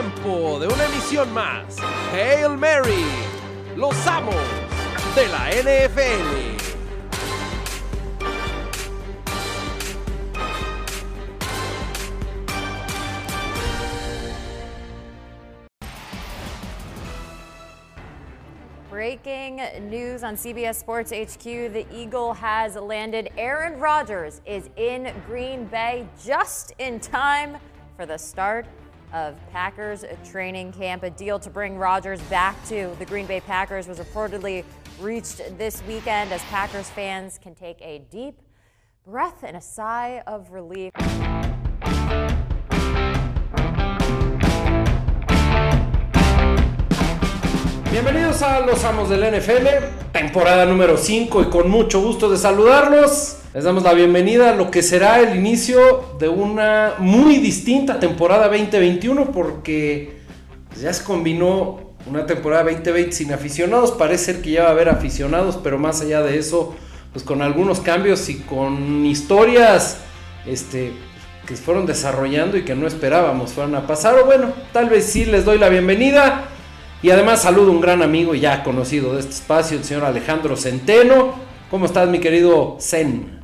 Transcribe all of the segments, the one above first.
tiempo de una emisión más. Hail Mary, los amos de la NFL. Breaking news on CBS Sports HQ the Eagle has landed. Aaron Rodgers is in Green Bay just in time for the start of Packers training camp. A deal to bring Rodgers back to the Green Bay Packers was reportedly reached this weekend as Packers fans can take a deep breath and a sigh of relief. Bienvenidos a Los Amos del NFL, temporada número 5 y con mucho gusto de saludarlos. Les damos la bienvenida a lo que será el inicio de una muy distinta temporada 2021 porque ya se combinó una temporada 2020 sin aficionados. Parece ser que ya va a haber aficionados, pero más allá de eso, pues con algunos cambios y con historias este, que fueron desarrollando y que no esperábamos fueran a pasar. O bueno, tal vez sí les doy la bienvenida. Y además saludo a un gran amigo ya conocido de este espacio, el señor Alejandro Centeno. ¿Cómo estás, mi querido Zen?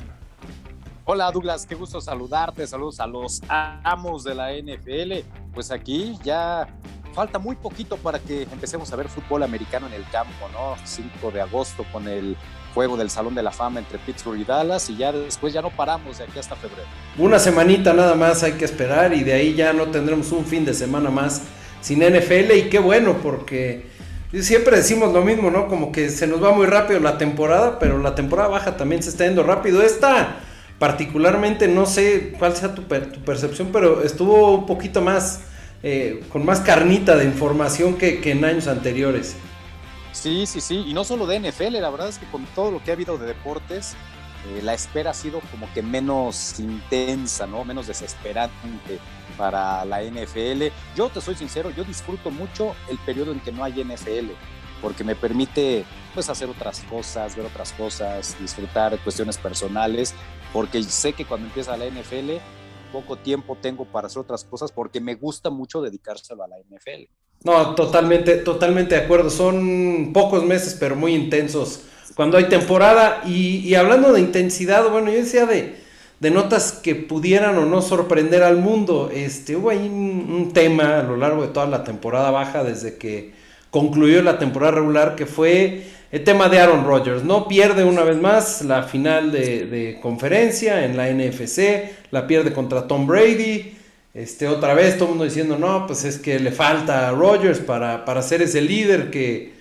Hola Douglas, qué gusto saludarte, saludos a los amos de la NFL. Pues aquí ya falta muy poquito para que empecemos a ver fútbol americano en el campo, ¿no? 5 de agosto con el juego del Salón de la Fama entre Pittsburgh y Dallas y ya después ya no paramos de aquí hasta febrero. Una semanita nada más hay que esperar y de ahí ya no tendremos un fin de semana más sin NFL y qué bueno porque siempre decimos lo mismo, ¿no? Como que se nos va muy rápido la temporada, pero la temporada baja también se está yendo rápido. Esta particularmente, no sé cuál sea tu, percepción, pero estuvo un poquito más, eh, con más carnita de información que, en años anteriores. Sí, sí, sí, y no solo de NFL, la verdad es que con todo lo que ha habido de deportes, eh, la espera ha sido como que menos intensa, ¿no? Menos desesperante para la NFL. Yo te soy sincero, yo disfruto mucho el periodo en que no hay NFL, porque me permite pues hacer otras cosas, ver otras cosas, disfrutar cuestiones personales, porque sé que cuando empieza la NFL poco tiempo tengo para hacer otras cosas porque me gusta mucho dedicárselo a la NFL. No, totalmente, totalmente de acuerdo. Son pocos meses, pero muy intensos cuando hay temporada. Y, y hablando de intensidad, bueno, yo decía de, de notas que pudieran o no sorprender al mundo. Este, hubo ahí un, tema a lo largo de toda la temporada baja, desde que concluyó la temporada regular, que fue el tema de Aaron Rodgers. No pierde una vez más la final de, conferencia en la NFC, la pierde contra Tom Brady. Este, otra vez todo el mundo diciendo, no, pues es que le falta a Rodgers para, para ser ese líder que,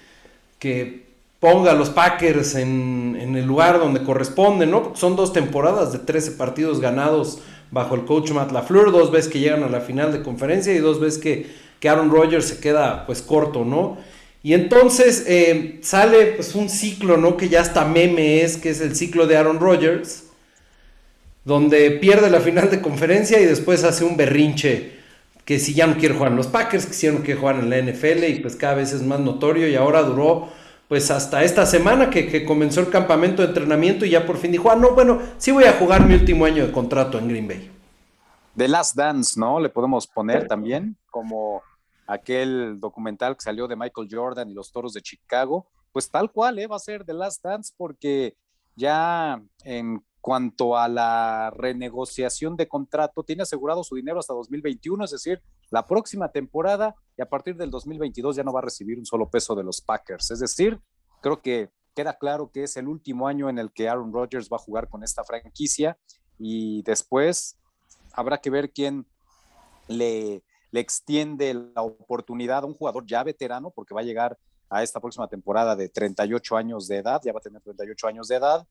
que ponga a los Packers en, el lugar donde corresponde, ¿no? son dos temporadas de 13 partidos ganados bajo el coach Matt LaFleur, dos veces que llegan a la final de conferencia y dos veces que, que Aaron Rodgers se queda pues corto, ¿no? Y entonces eh, sale pues un ciclo, ¿no? Que ya hasta meme es, que es el ciclo de Aaron Rodgers, donde pierde la final de conferencia y después hace un berrinche que si ya no quiere jugar en los Packers, que si jugar en la NFL y pues cada vez es más notorio y ahora duró pues hasta esta semana que, comenzó el campamento de entrenamiento y ya por fin dijo, ah, no, bueno, sí voy a jugar mi último año de contrato en Green Bay. The Last Dance, ¿no? Le podemos poner también como aquel documental que salió de Michael Jordan y los Toros de Chicago, pues tal cual, ¿eh? Va a ser The Last Dance porque ya en cuanto a la renegociación de contrato, tiene asegurado su dinero hasta 2021, es decir, la próxima temporada y a partir del 2022 ya no va a recibir un solo peso de los Packers. Es decir, creo que queda claro que es el último año en el que Aaron Rodgers va a jugar con esta franquicia y después habrá que ver quién le, le extiende la oportunidad a un jugador ya veterano, porque va a llegar a esta próxima temporada de 38 años de edad, ya va a tener 38 años de edad,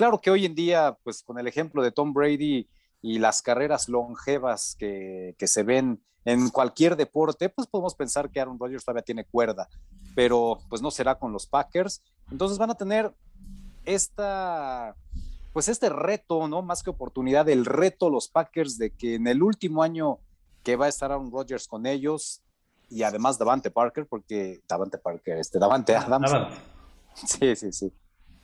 Claro que hoy en día, pues con el ejemplo de Tom Brady y las carreras longevas que, se ven en cualquier deporte, pues podemos pensar que Aaron Rodgers todavía tiene cuerda, pero pues no será con los Packers. Entonces van a tener esta, pues este reto, ¿no? Más que oportunidad, el reto los Packers de que en el último año que va a estar Aaron Rodgers con ellos y además Davante Parker, porque Davante Parker, este Davante Adams. Sí, sí, sí.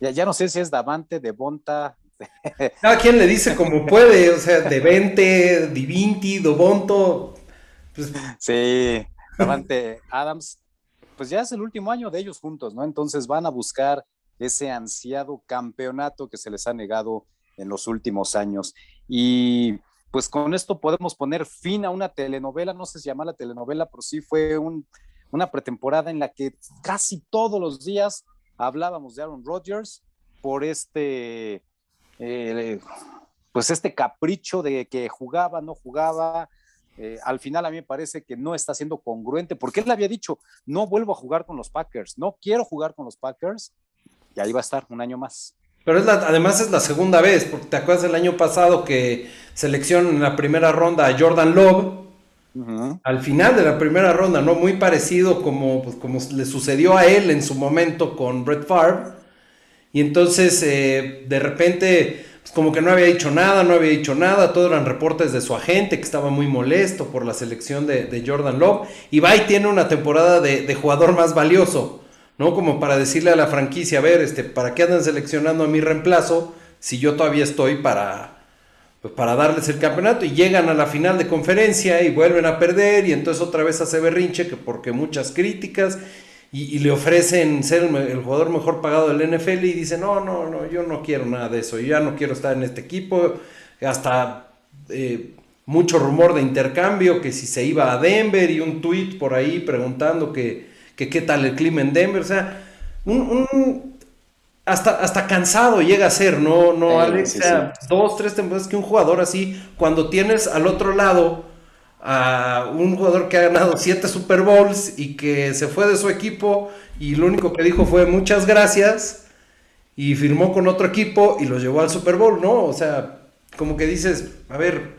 Ya, no sé si es Davante, Devonta. Cada quien le dice como puede, o sea, Devente, Divinti, Dobonto. Pues... Sí, Davante Adams, pues ya es el último año de ellos juntos, ¿no? Entonces van a buscar ese ansiado campeonato que se les ha negado en los últimos años. Y pues con esto podemos poner fin a una telenovela, no sé si llama la telenovela, pero sí fue una pretemporada en la que casi todos los días hablábamos de Aaron Rodgers por este, eh, pues este capricho de que jugaba, no jugaba. Eh, al final a mí me parece que no está siendo congruente, porque él le había dicho, no vuelvo a jugar con los Packers, no quiero jugar con los Packers, y ahí va a estar un año más. Pero es además es la segunda vez, porque te acuerdas del año pasado que seleccionan en la primera ronda a Jordan Love, al final de la primera ronda, ¿no? Muy parecido como, pues, como le sucedió a él en su momento con Brett Favre. Y entonces, eh, de repente, pues, como que no había dicho nada, no había dicho nada, todos eran reportes de su agente que estaba muy molesto por la selección de, Jordan Love. Y va y tiene una temporada de, de jugador más valioso. ¿no? Como para decirle a la franquicia, a ver, este, ¿para qué andan seleccionando a mi reemplazo si yo todavía estoy para, pues, para darles el campeonato? Y llegan a la final de conferencia y vuelven a perder y entonces otra vez hace berrinche que porque muchas críticas y, le ofrecen ser el, jugador mejor pagado del NFL y dice, no, no, no, yo no quiero nada de eso, yo ya no quiero estar en este equipo, hasta... Eh, mucho rumor de intercambio, que si se iba a Denver y un tweet por ahí preguntando que, que qué tal el clima en Denver, o sea, un, hasta, hasta cansado llega a ser, ¿no, no Alex? dos, tres temporadas que un jugador así, cuando tienes al otro lado a un jugador que ha ganado siete Super Bowls y que se fue de su equipo y lo único que dijo fue muchas gracias y firmó con otro equipo y lo llevó al Super Bowl, ¿no? O sea, como que dices, a ver,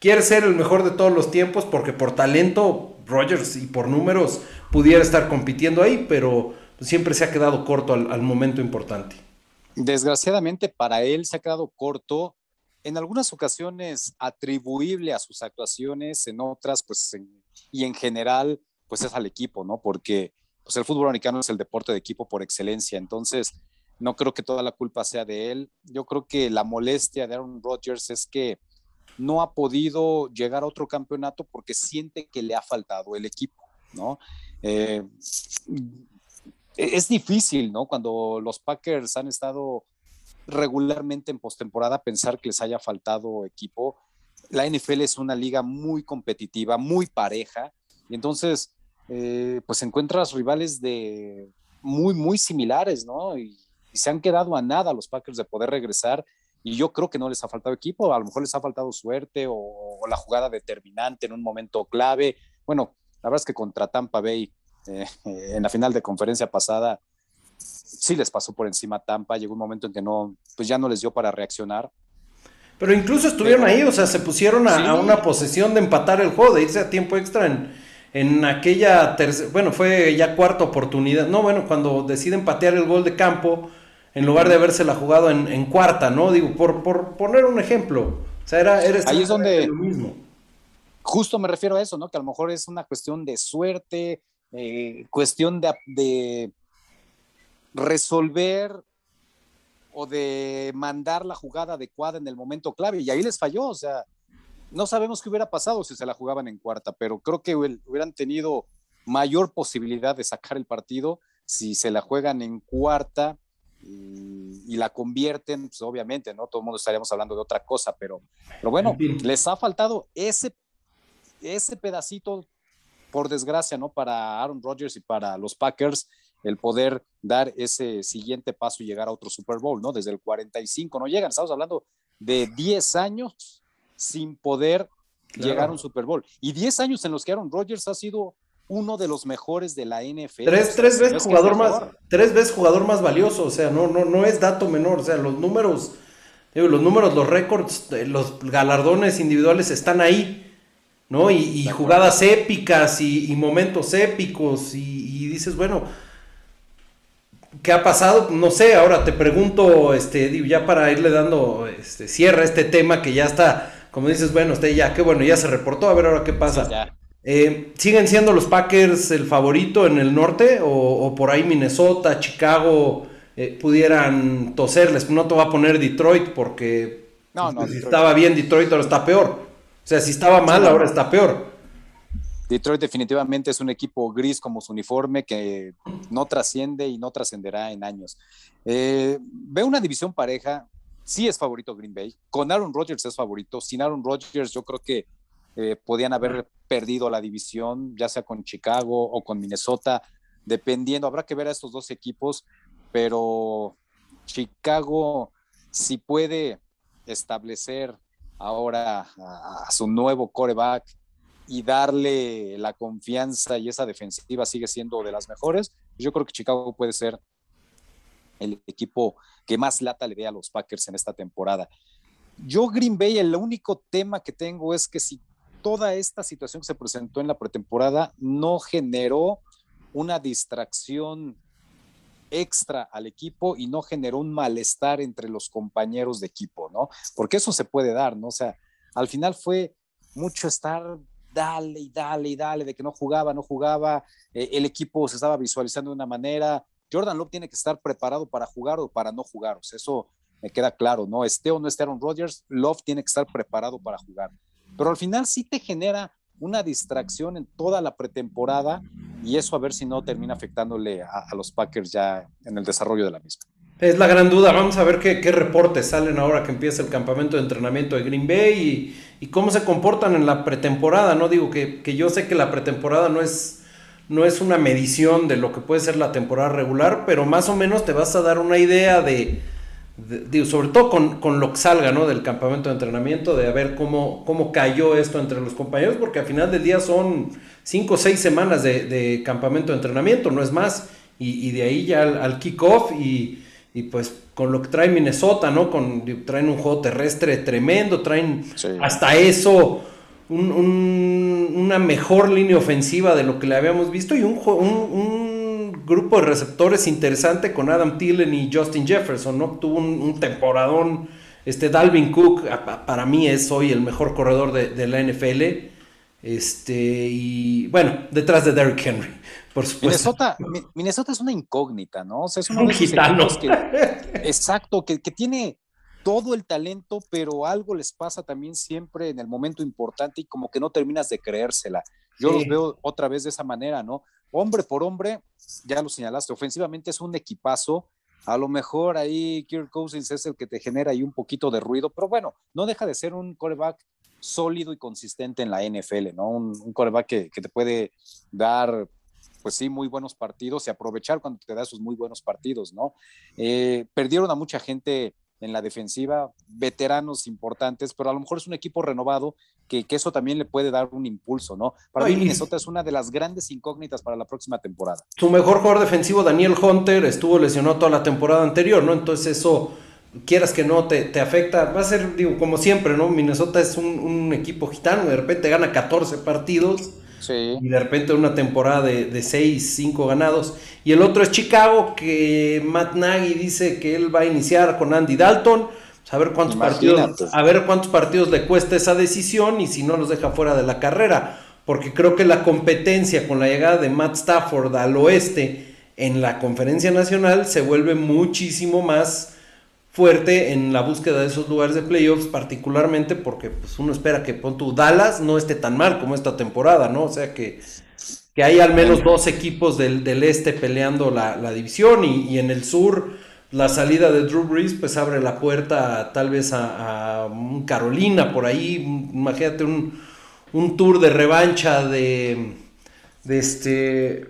quiere ser el mejor de todos los tiempos porque por talento Rogers y por números pudiera estar compitiendo ahí, pero siempre se ha quedado corto al, momento importante. Desgraciadamente para él se ha quedado corto, en algunas ocasiones atribuible a sus actuaciones, en otras, pues, y en general, pues es al equipo, ¿no? Porque pues el fútbol americano es el deporte de equipo por excelencia, entonces no creo que toda la culpa sea de él. Yo creo que la molestia de Aaron Rodgers es que no ha podido llegar a otro campeonato porque siente que le ha faltado el equipo, ¿no? Eh, es difícil, ¿no? Cuando los Packers han estado regularmente en postemporada, pensar que les haya faltado equipo. La NFL es una liga muy competitiva, muy pareja, y entonces, eh, pues encuentras rivales de muy, muy similares, ¿no? Y, se han quedado a nada los Packers de poder regresar y yo creo que no les ha faltado equipo, a lo mejor les ha faltado suerte o, la jugada determinante en un momento clave. Bueno, la verdad es que contra Tampa Bay eh, en la final de conferencia pasada sí les pasó por encima Tampa, llegó un momento en que no, pues ya no les dio para reaccionar. Pero incluso estuvieron ahí, o sea, se pusieron a, una posesión de empatar el juego, de irse a tiempo extra en, en aquella tercera, bueno, fue ya cuarta oportunidad, no, bueno, cuando deciden patear el gol de campo, en lugar de habérsela jugado en, cuarta, ¿no? Digo, por, por, poner un ejemplo. O sea, era, Ahí es donde lo mismo. Justo me refiero a eso, ¿no? Que a lo mejor es una cuestión de suerte, eh, cuestión de, de resolver o de mandar la jugada adecuada en el momento clave. Y ahí les falló, o sea, no sabemos qué hubiera pasado si se la jugaban en cuarta, pero creo que hubieran tenido mayor posibilidad de sacar el partido si se la juegan en cuarta y, la convierten, pues obviamente, ¿no? Todo el mundo estaríamos hablando de otra cosa, pero, pero bueno, les ha faltado ese, ese pedacito, por desgracia, ¿no? Para Aaron Rodgers y para los Packers, el poder dar ese siguiente paso y llegar a otro Super Bowl, ¿no? Desde el 45 no llegan, estamos hablando de 10 años sin poder llegar a un Super Bowl. Y 10 años en los que Aaron Rodgers ha sido uno de los mejores de la NFL. Tres, veces jugador más, tres veces jugador más valioso, o sea, no, no, no es dato menor, o sea, los números, los números, los récords, eh, los galardones individuales están ahí, ¿no? Y, jugadas épicas y, momentos épicos, y, dices, bueno, ¿qué ha pasado? No sé, ahora te pregunto, este, ya para irle dando este, cierre a este tema que ya está, como dices, bueno, usted ya, qué bueno, ya se reportó, a ver ahora qué pasa. Eh, ¿Siguen siendo los Packers el favorito en el norte? ¿O, por ahí Minnesota, Chicago eh, pudieran toserles? No te va a poner Detroit porque si estaba bien Detroit ahora está peor. O sea, si estaba mal ahora está peor. Detroit definitivamente es un equipo gris como su uniforme que no trasciende y no trascenderá en años. Eh, veo una división pareja, sí es favorito Green Bay, con Aaron Rodgers es favorito, sin Aaron Rodgers yo creo que eh, podían haber perdido la división, ya sea con Chicago o con Minnesota, dependiendo, habrá que ver a estos dos equipos, pero Chicago si puede establecer ahora a su nuevo coreback y darle la confianza y esa defensiva sigue siendo de las mejores, yo creo que Chicago puede ser el equipo que más lata le dé a los Packers en esta temporada. Yo Green Bay, el único tema que tengo es que si toda esta situación que se presentó en la pretemporada no generó una distracción extra al equipo y no generó un malestar entre los compañeros de equipo, ¿no? Porque eso se puede dar, ¿no? O sea, al final fue mucho estar dale y dale y dale, de que no jugaba, no jugaba, eh, el equipo se estaba visualizando de una manera. Jordan Love tiene que estar preparado para jugar o para no jugar, o sea, eso me queda claro, ¿no? Esté o no esté Aaron Rodgers, Love tiene que estar preparado para jugar. Pero al final sí te genera una distracción en toda la pretemporada y eso a ver si no termina afectándole a, a los Packers ya en el desarrollo de la misma. Es la gran duda. Vamos a ver qué, qué, reportes salen ahora que empieza el campamento de entrenamiento de Green Bay y, cómo se comportan en la pretemporada. No digo que, que, yo sé que la pretemporada no es, no es una medición de lo que puede ser la temporada regular, pero más o menos te vas a dar una idea de, de, sobre todo con, con, lo que salga ¿no? del campamento de entrenamiento, de a ver cómo, cómo cayó esto entre los compañeros, porque al final del día son cinco o seis semanas de, campamento de entrenamiento, no es más, y, y de ahí ya al, al kickoff y y pues con lo que trae Minnesota, ¿no? Con, traen un juego terrestre tremendo, traen hasta eso una mejor línea ofensiva de lo que le habíamos visto y un, un, grupo de receptores interesante con Adam Thielen y Justin Jefferson, ¿no? Tuvo un, temporadón. Este Dalvin Cook para mí es hoy el mejor corredor de, de la NFL. Este, y bueno, detrás de Derrick Henry. Por supuesto. Minnesota, Minnesota es una incógnita, ¿no? O sea, es uno de esos que, exacto, que, que, tiene todo el talento, pero algo les pasa también siempre en el momento importante y como que no terminas de creérsela. Yo los veo otra vez de esa manera, ¿no? Hombre por hombre, ya lo señalaste, ofensivamente es un equipazo. A lo mejor ahí Kirk Cousins es el que te genera ahí un poquito de ruido, pero bueno, no deja de ser un coreback sólido y consistente en la NFL, ¿no? Un, un coreback que, que te puede dar pues sí, muy buenos partidos y aprovechar cuando te da esos muy buenos partidos, ¿no? Eh, perdieron a mucha gente en la defensiva, veteranos importantes, pero a lo mejor es un equipo renovado que, que eso también le puede dar un impulso, ¿no? Para mí Minnesota es una de las grandes incógnitas para la próxima temporada. Su mejor jugador defensivo, Daniel Hunter, estuvo lesionado toda la temporada anterior, ¿no? Entonces eso, quieras que no, te, te afecta. Va a ser, digo, como siempre, ¿no? Minnesota es un, un equipo gitano, de repente gana 14 partidos y de repente una temporada de, de 6, 5 ganados. Y el otro es Chicago, que Matt Nagy dice que él va a iniciar con Andy Dalton. A ver cuántos partidos, a ver cuántos partidos le cuesta esa decisión y si no los deja fuera de la carrera. Porque creo que la competencia con la llegada de Matt Stafford al oeste en la conferencia nacional se vuelve muchísimo más fuerte en la búsqueda de esos lugares de playoffs, particularmente porque pues, uno espera que pon Dallas no esté tan mal como esta temporada, ¿no? O sea que, que hay al menos dos equipos del, del este peleando la, la división y, y, en el sur la salida de Drew Brees pues abre la puerta tal vez a, a un Carolina por ahí, imagínate un, un, tour de revancha de, de este...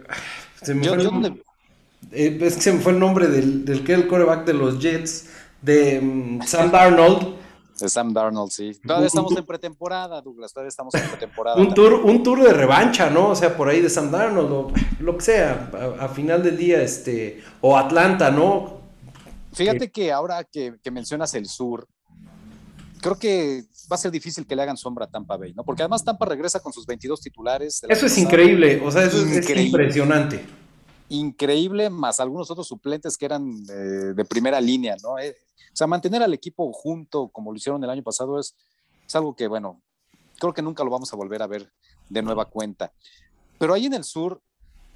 Se me, fue el, eh, es que se me fue el nombre del, del que el coreback de los Jets de mm, Sam Darnold. De Sam Darnold, sí. Todavía estamos en pretemporada, Douglas, todavía estamos en pretemporada. un, tour, un tour de revancha, ¿no? O sea, por ahí de Sam Darnold, o lo que sea, a, a final del día, este, o Atlanta, ¿no? Fíjate que ahora que, que, mencionas el sur, creo que va a ser difícil que le hagan sombra a Tampa Bay, ¿no? Porque además Tampa regresa con sus 22 titulares. Eso es increíble, o sea, eso increíble. es impresionante increíble, más algunos otros suplentes que eran eh, de primera línea, ¿no? O sea, mantener al equipo junto, como lo hicieron el año pasado, es, es algo que, bueno, creo que nunca lo vamos a volver a ver de nueva cuenta. Pero ahí en el sur,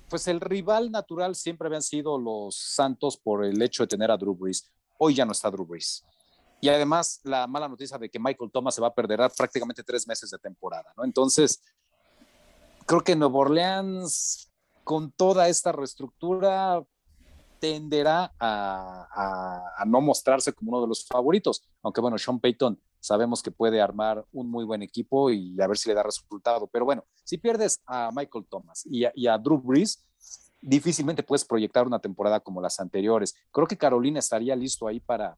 pues el rival natural siempre habían sido los Santos por el hecho de tener a Drew Brees. Hoy ya no está Drew Brees. Y además la mala noticia de que Michael Thomas se va a perder prácticamente tres meses de temporada, ¿no? Entonces, creo que Nuevo Orleans, con toda esta reestructura, tenderá a, no mostrarse como uno de los favoritos. Aunque bueno, Sean Payton sabemos que puede armar un muy buen equipo y a ver si le da resultado. Pero bueno, si pierdes a Michael Thomas y a, y a Drew Brees, difícilmente puedes proyectar una temporada como las anteriores. Creo que Carolina estaría listo ahí para,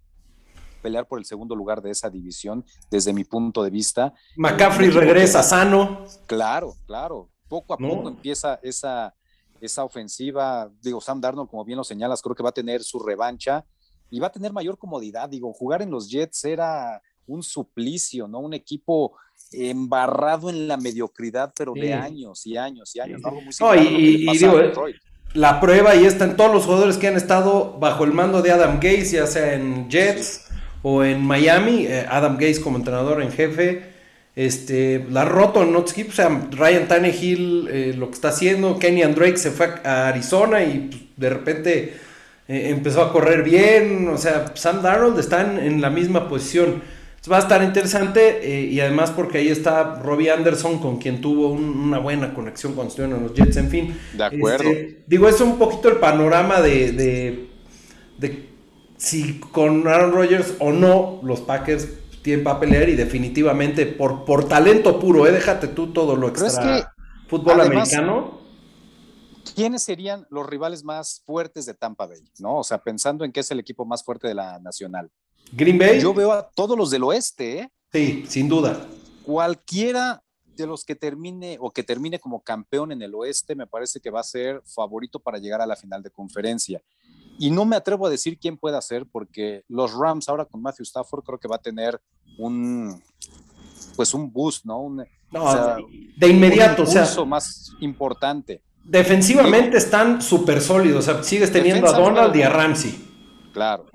pelear por el segundo lugar de esa división, desde mi punto de vista. McCaffrey regresa sano. Claro, claro. Poco a poco empieza esa, esa ofensiva. Digo, Sam Darnold, como bien lo señalas, creo que va a tener su revancha y va a tener mayor comodidad. Digo, jugar en los Jets era un suplicio, ¿no? Un equipo embarrado en la mediocridad, pero de años y años y años. y, digo, la prueba y está en todos los jugadores que han estado bajo el mando de Adam Gates, ya sea en Jets o en Miami, eh, Adam Gates como entrenador en jefe. Este, la roto en equipos, o sea, Ryan Tannehill eh, lo que está haciendo, Kenny Drake se fue a Arizona y pues, de repente eh, empezó a correr bien, o sea, Sam Darnold está en, la misma posición. va a estar interesante y además porque ahí está Robbie Anderson con quien tuvo una buena conexión cuando estuvieron en los Jets, en fin. De acuerdo. Este, digo, es un poquito el panorama de, de, de si con Aaron Rodgers o no, los Packers tienen para pelear y definitivamente por, por talento puro, ¿eh? déjate tú todo lo extra fútbol americano. ¿Quiénes serían los rivales más fuertes de Tampa Bay? ¿No? O sea, pensando en que es el equipo más fuerte de la nacional. Green Bay. Yo veo a todos los del oeste, ¿eh? Sí, sin duda. Cualquiera de los que termine o que termine como campeón en el oeste, me parece que va a ser favorito para llegar a la final de conferencia. Y no me atrevo a decir quién puede hacer, porque los Rams ahora con Matthew Stafford creo que va a tener un, pues un boost, ¿no? de inmediato, un o sea, más importante. Defensivamente están súper sólidos, o sea, sigues teniendo a Donald y a Ramsey. Claro.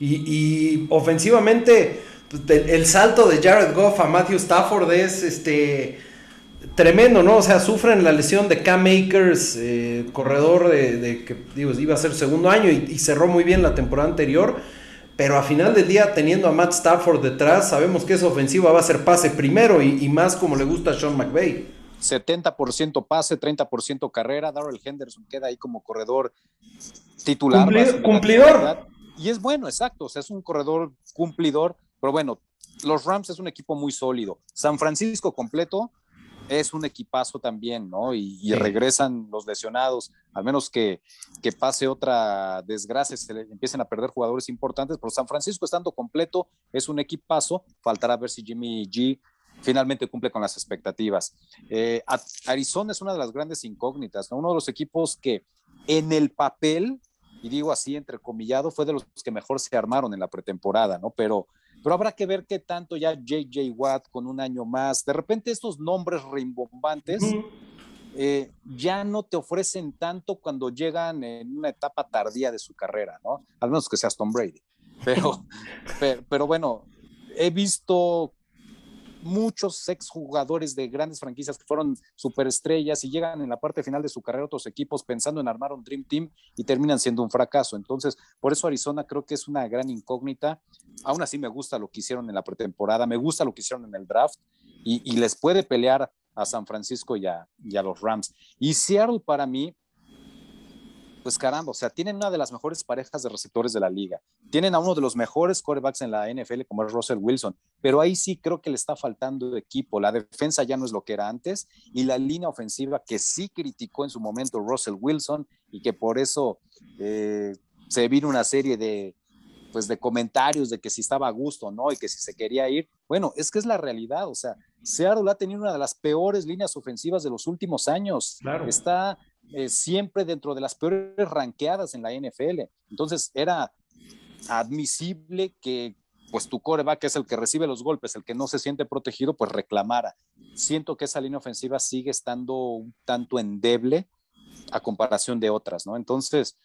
Y, ofensivamente, pues, el, salto de Jared Goff a Matthew Stafford es este tremendo, ¿no? O sea, sufren la lesión de Cam Akers, eh, corredor de, que digo, iba a ser segundo año y, cerró muy bien la temporada anterior. Pero a final del día, teniendo a Matt Stafford detrás, sabemos que esa ofensiva va a ser pase primero y, más como le gusta a Sean McVay. 70% pase, 30% carrera. Darrell Henderson queda ahí como corredor titular. cumplidor. Y es bueno, exacto. O sea, es un corredor cumplidor. Pero bueno, los Rams es un equipo muy sólido. San Francisco completo es un equipazo también, ¿no? Y, regresan los lesionados, al menos que, que pase otra desgracia, se le empiecen a perder jugadores importantes, pero San Francisco estando completo es un equipazo, faltará ver si Jimmy G finalmente cumple con las expectativas. Eh, Arizona es una de las grandes incógnitas, ¿no? Uno de los equipos que en el papel, y digo así entrecomillado, fue de los que mejor se armaron en la pretemporada, ¿no? Pero pero habrá que ver qué tanto ya JJ Watt con un año más. De repente estos nombres rimbombantes eh, ya no te ofrecen tanto cuando llegan en una etapa tardía de su carrera, ¿no? Al menos que seas Tom Brady. Pero, pero, pero bueno, he visto muchos exjugadores de grandes franquicias que fueron superestrellas y llegan en la parte final de su carrera otros equipos pensando en armar un Dream Team y terminan siendo un fracaso. Entonces, por eso Arizona creo que es una gran incógnita. Aún así me gusta lo que hicieron en la pretemporada, me gusta lo que hicieron en el draft y, les puede pelear a San Francisco y y a los Rams. Y Seattle para mí pues caramba, o sea, tienen una de las mejores parejas de receptores de la liga. Tienen a uno de los mejores quarterbacks en la NFL, como es Russell Wilson, pero ahí sí creo que le está faltando equipo. La defensa ya no es lo que era antes y la línea ofensiva que sí criticó en su momento Russell Wilson y que por eso eh, se vino una serie de, pues de comentarios de que si estaba a gusto o no y que si se quería ir. Bueno, es que es la realidad, o sea, Seattle ha tenido una de las peores líneas ofensivas de los últimos años. Claro. Está eh, siempre dentro de las peores ranqueadas en la NFL. Entonces era admisible que pues tu coreback, que es el que recibe los golpes, el que no se siente protegido, pues reclamara. Siento que esa línea ofensiva sigue estando un tanto endeble a comparación de otras, ¿no? Entonces,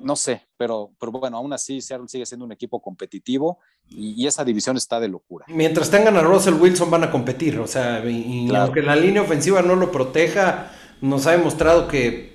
no sé, pero, pero bueno, aún así Seattle sigue siendo un equipo competitivo y, esa división está de locura. Mientras tengan a Russell Wilson van a competir, o sea, y, aunque la línea ofensiva no lo proteja, nos ha demostrado que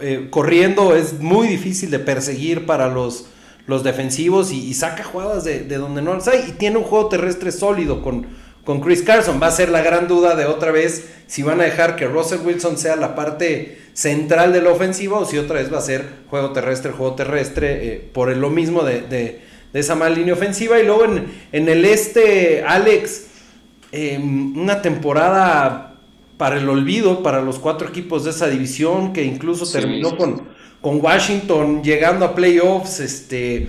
eh, corriendo es muy difícil de perseguir para los, los defensivos y, saca jugadas de, donde no las hay y tiene un juego terrestre sólido con, con Chris Carson. Va a ser la gran duda de otra vez si van a dejar que Russell Wilson sea la parte central de la ofensiva o si otra vez va a ser juego terrestre, juego terrestre, eh, por lo mismo de, esa mala línea ofensiva. Y luego en, el este, Alex, em, una temporada para el olvido, para los cuatro equipos de esa división, que incluso terminó con, con Washington llegando a playoffs, este,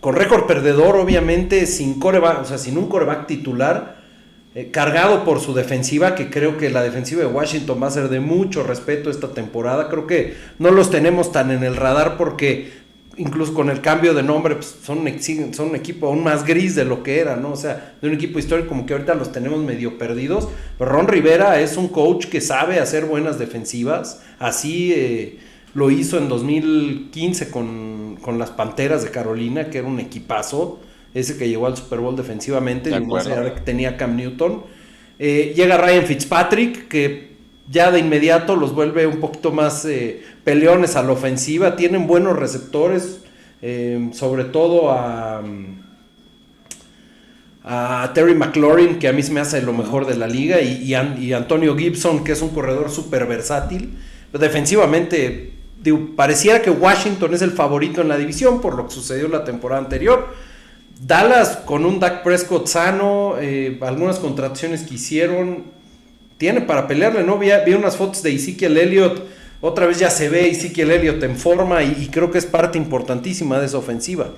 con récord perdedor, obviamente, sin coreback, o sea, sin un coreback titular eh, cargado por su defensiva, que creo que la defensiva de Washington va a ser de mucho respeto esta temporada. Creo que no los tenemos tan en el radar porque incluso con el cambio de nombre pues, son, son un equipo aún más gris de lo que era, ¿no? O sea, de un equipo histórico como que ahorita los tenemos medio perdidos. Pero Ron Rivera es un coach que sabe hacer buenas defensivas. Así eh, lo hizo en 2015 con, con las Panteras de Carolina, que era un equipazo ese que llegó al Super Bowl defensivamente, de que tenía Cam Newton. Eh, llega Ryan Fitzpatrick, que ya de inmediato los vuelve un poquito más eh, peleones a la ofensiva. Tienen buenos receptores, eh, sobre todo a, a Terry McLaurin, que a mí me hace lo mejor de la liga, y, Antonio Gibson, que es un corredor súper versátil. defensivamente, pareciera que Washington es el favorito en la división por lo que sucedió la temporada anterior Dallas con un Dak Prescott sano, eh, algunas contracciones que hicieron, tiene para pelearle, ¿no? Vi, unas fotos de Ezekiel Elliott, otra vez ya se ve Ezekiel Elliott en forma y, creo que es parte importantísima de esa ofensiva.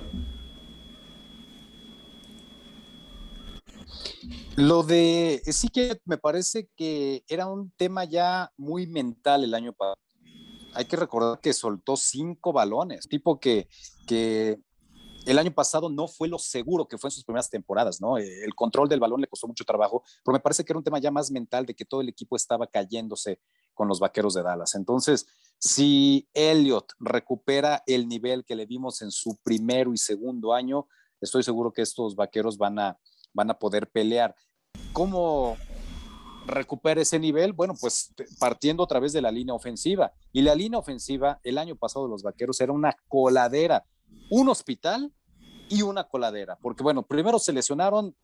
Lo de Ezekiel me parece que era un tema ya muy mental el año pasado. Hay que recordar que soltó cinco balones, tipo que, que el año pasado no fue lo seguro que fue en sus primeras temporadas, ¿no? Eh, el control del balón le costó mucho trabajo, pero me parece que era un tema ya más mental de que todo el equipo estaba cayéndose con los vaqueros de Dallas. Entonces, si Elliot recupera el nivel que le vimos en su primero y segundo año, estoy seguro que estos vaqueros van a, van a poder pelear. ¿Cómo recupera ese nivel? Bueno, pues partiendo otra vez de la línea ofensiva. Y la línea ofensiva, el año pasado de los vaqueros era una coladera, un hospital y una coladera, porque bueno, primero se lesionaron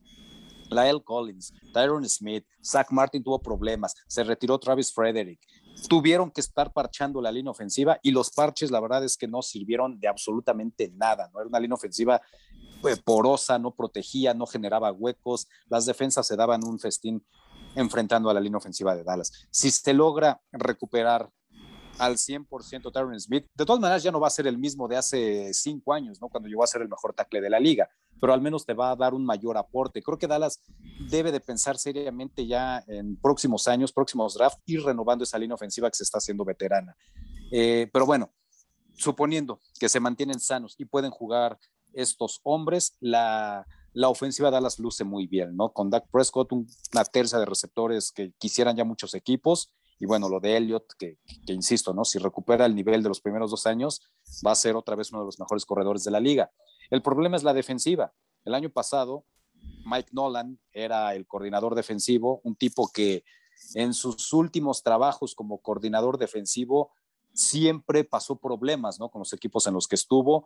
Lyle Collins, Tyron Smith, Zach Martin tuvo problemas, se retiró Travis Frederick, tuvieron que estar parchando la línea ofensiva y los parches la verdad es que no sirvieron de absolutamente nada, no era una línea ofensiva pues, porosa, no protegía, no generaba huecos, las defensas se daban un festín enfrentando a la línea ofensiva de Dallas. Si se logra recuperar al 100% Tyron Smith. De todas maneras, ya no va a ser el mismo de hace cinco años, ¿no? Cuando llegó a ser el mejor tackle de la liga, pero al menos te va a dar un mayor aporte. Creo que Dallas debe de pensar seriamente ya en próximos años, próximos draft, ir renovando esa línea ofensiva que se está haciendo veterana. Eh, pero bueno, suponiendo que se mantienen sanos y pueden jugar estos hombres, la, la ofensiva Dallas luce muy bien, ¿no? Con Dak Prescott, una tercia de receptores que quisieran ya muchos equipos y bueno, lo de Elliott, que, insisto, ¿no? Si recupera el nivel de los primeros dos años, va a ser otra vez uno de los mejores corredores de la liga. El problema es la defensiva. El año pasado, Mike Nolan era el coordinador defensivo, un tipo que en sus últimos trabajos como coordinador defensivo siempre pasó problemas, ¿no? Con los equipos en los que estuvo,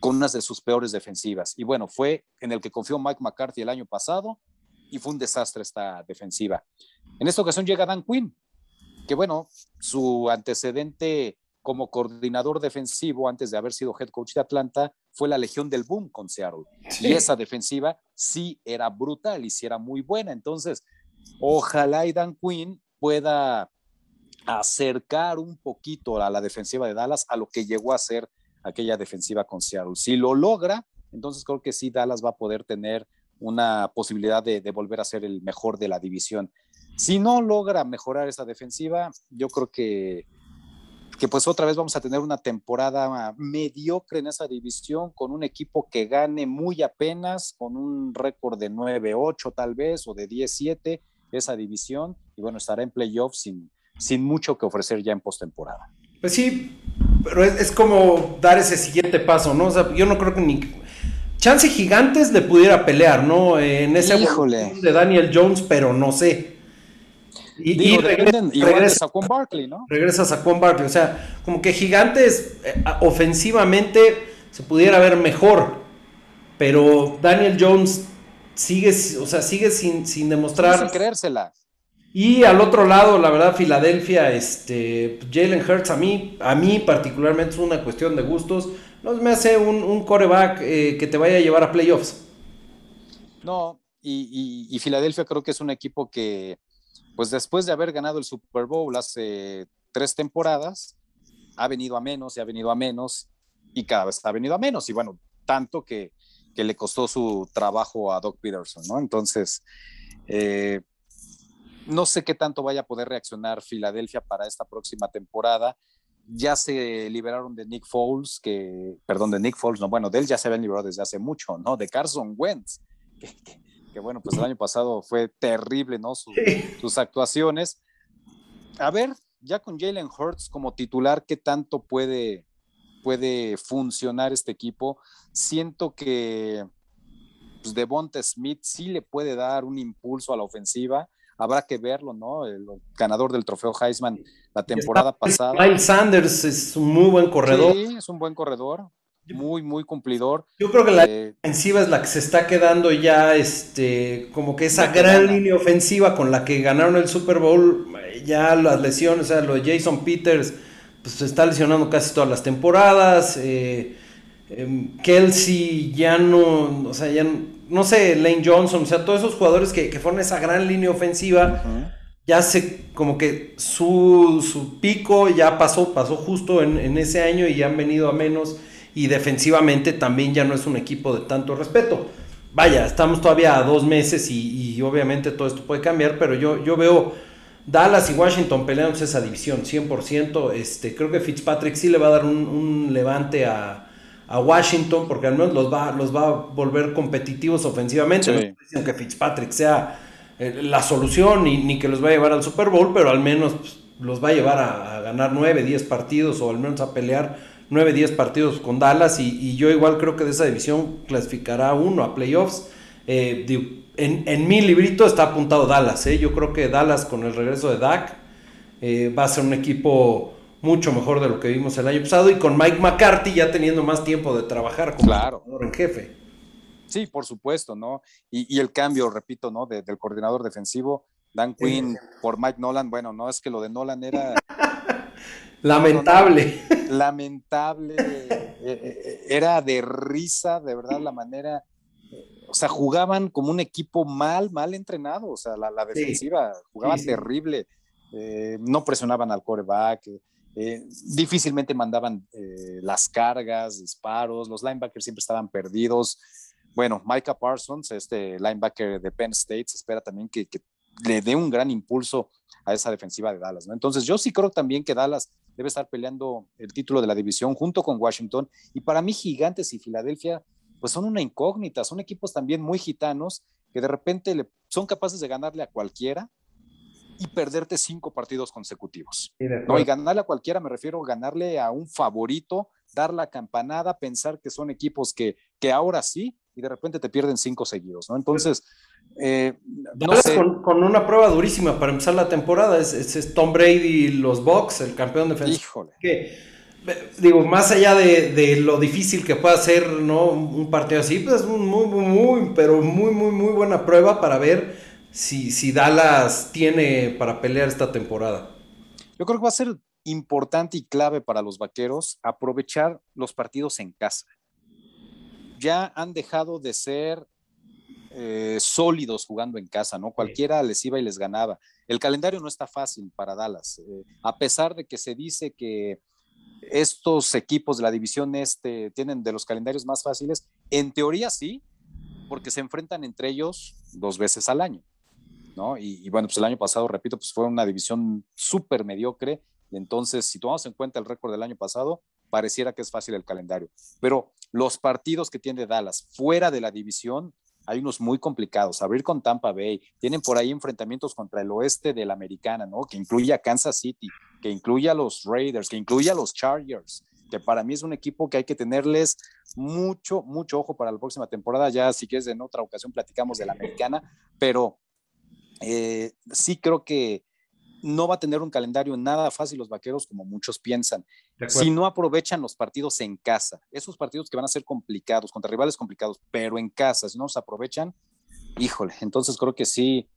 con unas de sus peores defensivas. Y bueno, fue en el que confió Mike McCarthy el año pasado y fue un desastre esta defensiva. En esta ocasión llega Dan Quinn, que bueno, su antecedente como coordinador defensivo antes de haber sido head coach de Atlanta fue la Legión del Boom con Seattle. Y esa defensiva sí era brutal y sí era muy buena. Entonces, ojalá Dan Quinn pueda acercar un poquito a la defensiva de Dallas a lo que llegó a ser aquella defensiva con Seattle. Si lo logra, entonces creo que sí Dallas va a poder tener una posibilidad de, de volver a ser el mejor de la división. Si no logra mejorar esa defensiva, yo creo que, que pues otra vez vamos a tener una temporada mediocre en esa división con un equipo que gane muy apenas, con un récord de 9-8 tal vez o de 10-7 esa división y bueno, estará en playoffs sin, sin mucho que ofrecer ya en postemporada. Pues sí, pero es, como dar ese siguiente paso, ¿no? O sea, yo no creo que ni chance gigantes le pudiera pelear, ¿no? En ese Híjole. de Daniel Jones, pero no sé. Y, regresa, a Juan Barkley, ¿no? Regresas a Juan Barkley. O sea, como que Gigantes eh, ofensivamente se pudiera ver mejor. Pero Daniel Jones sigue, o sea, sigue sin, sin demostrar. Sin creérsela. Y al otro lado, la verdad, Filadelfia, este, Jalen Hurts, a mí, a mí particularmente es una cuestión de gustos. No me hace un, un coreback eh, que te vaya a llevar a playoffs. No, y, y, Filadelfia creo que es un equipo que, pues después de haber ganado el Super Bowl hace tres temporadas, ha venido a menos y ha venido a menos y cada vez ha venido a menos. Y bueno, tanto que, que le costó su trabajo a Doc Peterson, ¿no? Entonces, eh, no sé qué tanto vaya a poder reaccionar Filadelfia para esta próxima temporada. Ya se liberaron de Nick Foles, que, perdón, de Nick Foles, no, bueno, de él ya se habían liberado desde hace mucho, ¿no? De Carson Wentz, bueno, pues el año pasado fue terrible, ¿no? sus actuaciones. A ver, ya con Jalen Hurts como titular, ¿qué tanto puede, puede funcionar este equipo? Siento que pues, Devonta Smith sí le puede dar un impulso a la ofensiva habrá que verlo, ¿no? El ganador del trofeo Heisman la temporada pasada. Miles Sanders es un muy buen corredor. Sí, es un buen corredor, muy, muy cumplidor. Yo creo que la eh, ofensiva es la que se está quedando ya, este, como que esa gran línea ofensiva con la que ganaron el Super Bowl, ya las lesiones, o sea, lo de Jason Peters, pues se está lesionando casi todas las temporadas. Eh, em, Kelsey ya no, o sea, ya no sé, Lane Johnson, o sea, todos esos jugadores que, que forman esa gran línea ofensiva, ya se, como que su, su, pico ya pasó, pasó justo en, ese año y ya han venido a menos y defensivamente también ya no es un equipo de tanto respeto. Vaya, estamos todavía a dos meses y, obviamente todo esto puede cambiar, pero yo, yo veo Dallas y Washington peleándose esa división 100%. Este, creo que Fitzpatrick sí le va a dar un levante a, a Washington, porque al menos los va, los va a volver competitivos ofensivamente. No que Fitzpatrick sea eh, la solución ni, ni, que los va a llevar al Super Bowl, pero al menos pues, los va a llevar a, ganar 9, 10 partidos o al menos a pelear 9, 10 partidos con Dallas. Y, yo igual creo que de esa división clasificará uno a playoffs. Eh, en, en, mi librito está apuntado Dallas. ¿eh? Yo creo que Dallas con el regreso de Dak va a ser un equipo mucho mejor de lo que vimos el año pasado y con Mike McCarthy ya teniendo más tiempo de trabajar como claro. en jefe. Sí, por supuesto, ¿no? Y, el cambio, repito, ¿no? del coordinador defensivo, Dan Quinn por Mike Nolan, bueno, no es que lo de Nolan era... lamentable. lamentable. Eh, eh, era de risa, de verdad, la manera... O sea, jugaban como un equipo mal, mal entrenado. O sea, la, defensiva jugaba terrible. Eh, no presionaban al coreback. Eh, difícilmente mandaban eh, las cargas, disparos, los linebackers siempre estaban perdidos. Bueno, Micah Parsons, este linebacker de Penn State, se espera también que, le dé un gran impulso a esa defensiva de Dallas. ¿no? Entonces, yo sí creo también que Dallas debe estar peleando el título de la división junto con Washington. Y para mí, Gigantes y Filadelfia, pues son una incógnita, son equipos también muy gitanos que de repente le, son capaces de ganarle a cualquiera y perderte cinco partidos consecutivos. no, y ganarle a cualquiera me refiero a ganarle a un favorito, dar la campanada, pensar que son equipos que, que ahora sí, y de repente te pierden cinco seguidos, ¿no? Entonces, eh, no sé. Con, una prueba durísima para empezar la temporada, es, es, Tom Brady y los Bucks, el campeón defensivo. Híjole. Que, digo, más allá de, de, lo difícil que pueda ser, ¿no? Un partido así, pues es muy, muy, muy, pero muy, muy, muy buena prueba para ver si, Dallas tiene para pelear esta temporada? Yo creo que va a ser importante y clave para los vaqueros aprovechar los partidos en casa. Ya han dejado de ser eh, sólidos jugando en casa, ¿no? Cualquiera les iba y les ganaba. El calendario no está fácil para Dallas, eh, a pesar de que se dice que estos equipos de la división este tienen de los calendarios más fáciles, en teoría sí, porque se enfrentan entre ellos dos veces al año. ¿no? Y, bueno, pues el año pasado, repito, pues fue una división súper mediocre. Y entonces, si tomamos en cuenta el récord del año pasado, pareciera que es fácil el calendario. Pero los partidos que tiene Dallas fuera de la división, hay unos muy complicados. Abrir con Tampa Bay, tienen por ahí enfrentamientos contra el oeste de la americana, ¿no? Que incluye a Kansas City, que incluye a los Raiders, que incluye a los Chargers, que para mí es un equipo que hay que tenerles mucho, mucho ojo para la próxima temporada. Ya, si quieres, en otra ocasión platicamos de la americana, pero eh, sí creo que no va a tener un calendario nada fácil los vaqueros como muchos piensan. Si no aprovechan los partidos en casa, esos partidos que van a ser complicados, contra rivales complicados, pero en casa, si no los aprovechan, híjole, entonces creo que sí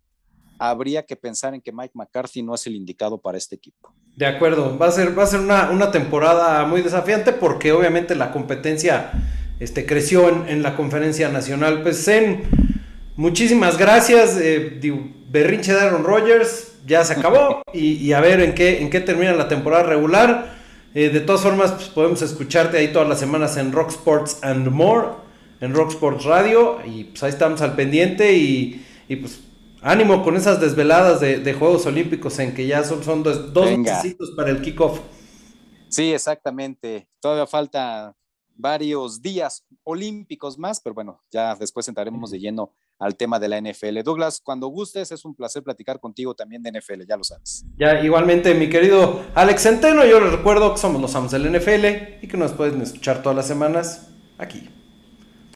habría que pensar en que Mike McCarthy no es el indicado para este equipo. De acuerdo, va a ser, va a ser una, una temporada muy desafiante porque obviamente la competencia este, creció en, la conferencia nacional. Pues Zen, muchísimas gracias. Eh, berrinche de Aaron Rodgers ya se acabó y, a ver en qué, en qué termina la temporada regular. Eh, de todas formas, pues, podemos escucharte ahí todas las semanas en Rock Sports and More, en Rock Sports Radio, y pues ahí estamos al pendiente y, y pues ánimo con esas desveladas de, Juegos Olímpicos en que ya son, son dos, dos para el kickoff. Sí, exactamente. Todavía falta varios días olímpicos más, pero bueno, ya después entraremos de lleno al tema de la NFL. Douglas, cuando gustes, es un placer platicar contigo también de NFL, ya lo sabes. Ya, igualmente, mi querido Alex Centeno, yo les recuerdo que somos los amos del NFL y que nos pueden escuchar todas las semanas aquí.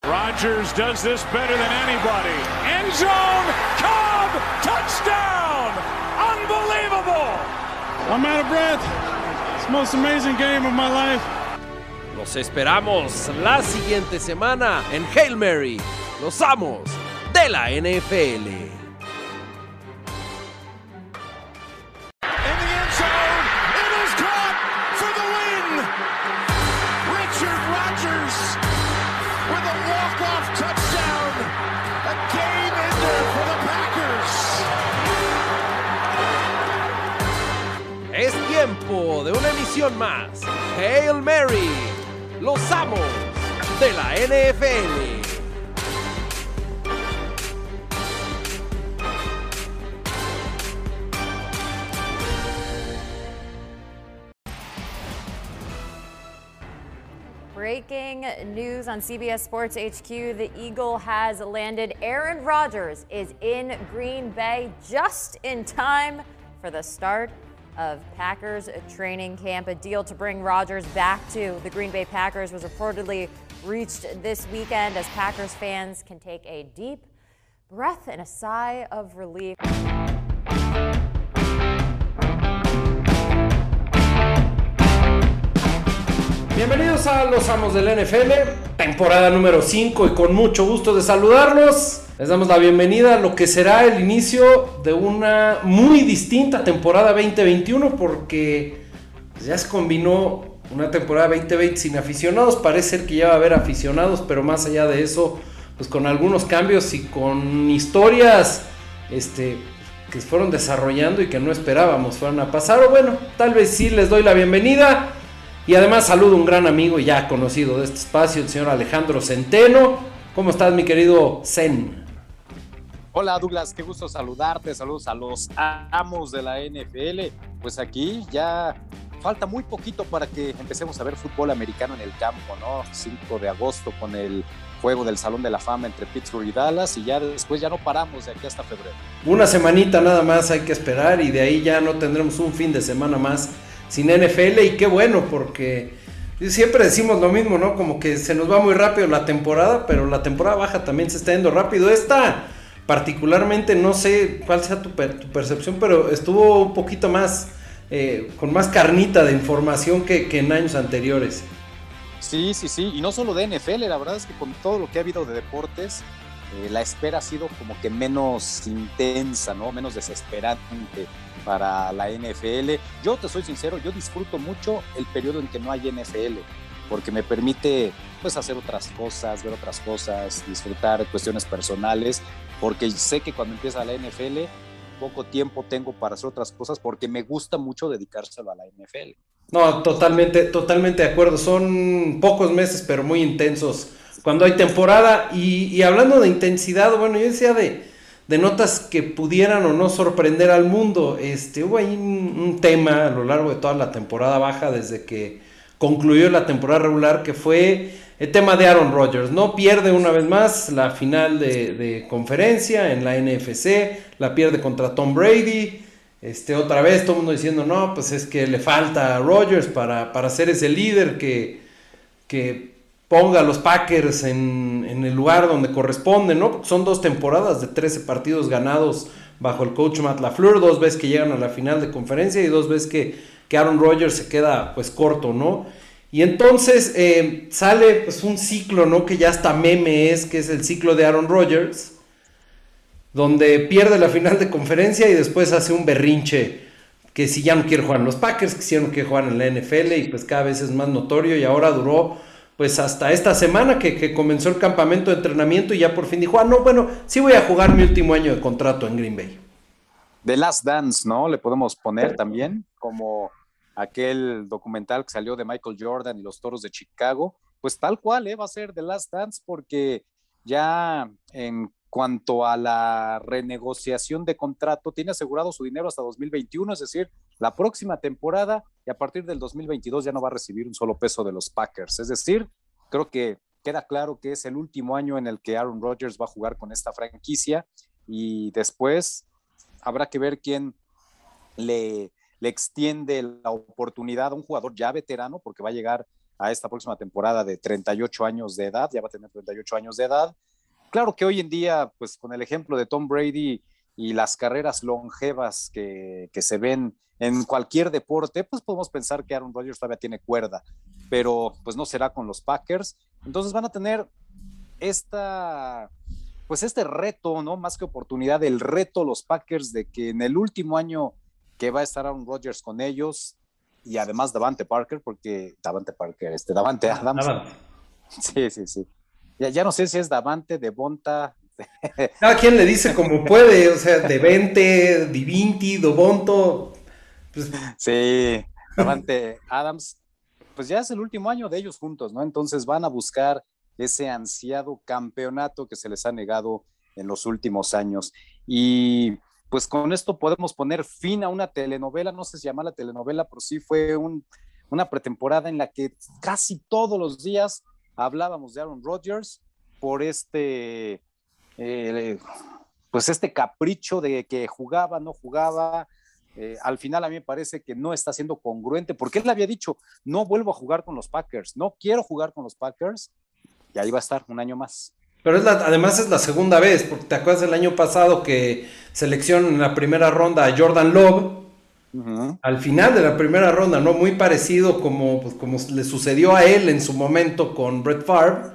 Rodgers does this better than anybody. End zone, Cobb, touchdown! Unbelievable! I'm out of breath. It's the most amazing game of my life. Los esperamos la siguiente semana en Hail Mary. Los amos de la NFL. Es tiempo de una emisión más. Hail Mary los amos de la NFL. News on CBS Sports HQ the Eagle has landed. Aaron Rodgers is in Green Bay just in time for the start of Packers training camp. A deal to bring Rodgers back to the Green Bay Packers was reportedly reached this weekend as Packers fans can take a deep breath and a sigh of relief. Bienvenidos a los amos del NFL, temporada número 5 y con mucho gusto de saludarlos. Les damos la bienvenida a lo que será el inicio de una muy distinta temporada 2021 porque ya se combinó una temporada 2020 sin aficionados. Parece ser que ya va a haber aficionados, pero más allá de eso, pues con algunos cambios y con historias este, que se fueron desarrollando y que no esperábamos fueran a pasar. O bueno, tal vez sí les doy la bienvenida. Y además saludo a un gran amigo ya conocido de este espacio, el señor Alejandro Centeno. ¿Cómo estás, mi querido Zen? Hola Douglas, qué gusto saludarte, saludos a los amos de la NFL. Pues aquí ya falta muy poquito para que empecemos a ver fútbol americano en el campo, ¿no? 5 de agosto con el juego del Salón de la Fama entre Pittsburgh y Dallas y ya después ya no paramos de aquí hasta febrero. Una semanita nada más hay que esperar y de ahí ya no tendremos un fin de semana más sin NFL y qué bueno porque siempre decimos lo mismo, ¿no? Como que se nos va muy rápido la temporada, pero la temporada baja también se está yendo rápido. Esta particularmente, no sé cuál sea tu, percepción, pero estuvo un poquito más, eh, con más carnita de información que, en años anteriores. Sí, sí, sí, y no solo de NFL, la verdad es que con todo lo que ha habido de deportes, eh, la espera ha sido como que menos intensa, ¿no? Menos desesperante para la NFL. Yo te soy sincero, yo disfruto mucho el periodo en que no hay NFL, porque me permite pues hacer otras cosas, ver otras cosas, disfrutar cuestiones personales porque sé que cuando empieza la NFL, poco tiempo tengo para hacer otras cosas porque me gusta mucho dedicárselo a la NFL. No, totalmente, totalmente de acuerdo. Son pocos meses, pero muy intensos cuando hay temporada. Y, hablando de intensidad, bueno, yo decía de, de, notas que pudieran o no sorprender al mundo. Este, hubo ahí un tema a lo largo de toda la temporada baja, desde que concluyó la temporada regular, que fue el tema de Aaron Rodgers. No pierde una vez más la final de, conferencia en la NFC, la pierde contra Tom Brady. Este, otra vez todo el mundo diciendo, no, pues es que le falta a Rodgers para, para ser ese líder que, que ponga a los Packers en, el lugar donde corresponde, ¿no? Son dos temporadas de 13 partidos ganados bajo el coach Matt LaFleur, dos veces que llegan a la final de conferencia y dos veces que, que Aaron Rodgers se queda pues corto, ¿no? Y entonces eh, sale pues un ciclo, ¿no? Que ya hasta meme es, que es el ciclo de Aaron Rodgers. donde pierde la final de conferencia y después hace un berrinche que si ya no quiere jugar en los Packers, que si ya no quiere jugar en la NFL y pues cada vez es más notorio y ahora duró pues hasta esta semana que, comenzó el campamento de entrenamiento y ya por fin dijo, ah, no, bueno, sí voy a jugar mi último año de contrato en Green Bay. The Last Dance, ¿no? Le podemos poner también como aquel documental que salió de Michael Jordan y los Toros de Chicago, pues tal cual, ¿eh? Va a ser The Last Dance porque ya en cuanto a la renegociación de contrato, tiene asegurado su dinero hasta 2021, es decir, la próxima temporada y a partir del 2022 ya no va a recibir un solo peso de los Packers. Es decir, creo que queda claro que es el último año en el que Aaron Rodgers va a jugar con esta franquicia y después habrá que ver quién le, le extiende la oportunidad a un jugador ya veterano, porque va a llegar a esta próxima temporada de 38 años de edad, ya va a tener 38 años de edad, Claro que hoy en día, pues con el ejemplo de Tom Brady y las carreras longevas que, se ven en cualquier deporte, pues podemos pensar que Aaron Rodgers todavía tiene cuerda, pero pues no será con los Packers. Entonces van a tener esta, pues este reto, ¿no? Más que oportunidad, el reto los Packers de que en el último año que va a estar Aaron Rodgers con ellos y además Davante Parker, porque Davante Parker, este Davante Adams. Sí, sí, sí. Ya, no sé si es Davante, Devonta. Cada quien le dice como puede, o sea, Devente, Divinti, Dobonto. Pues... Sí, Davante Adams, pues ya es el último año de ellos juntos, ¿no? Entonces van a buscar ese ansiado campeonato que se les ha negado en los últimos años. Y pues con esto podemos poner fin a una telenovela, no sé si llama la telenovela, pero sí fue una pretemporada en la que casi todos los días hablábamos de Aaron Rodgers por este, eh, pues este capricho de que jugaba, no jugaba. Eh, al final a mí me parece que no está siendo congruente, porque él le había dicho, no vuelvo a jugar con los Packers, no quiero jugar con los Packers, y ahí va a estar un año más. Pero además es la segunda vez, porque te acuerdas del año pasado que seleccionan en la primera ronda a Jordan Love, al final de la primera ronda, ¿no? Muy parecido como, pues, como le sucedió a él en su momento con Brett Favre.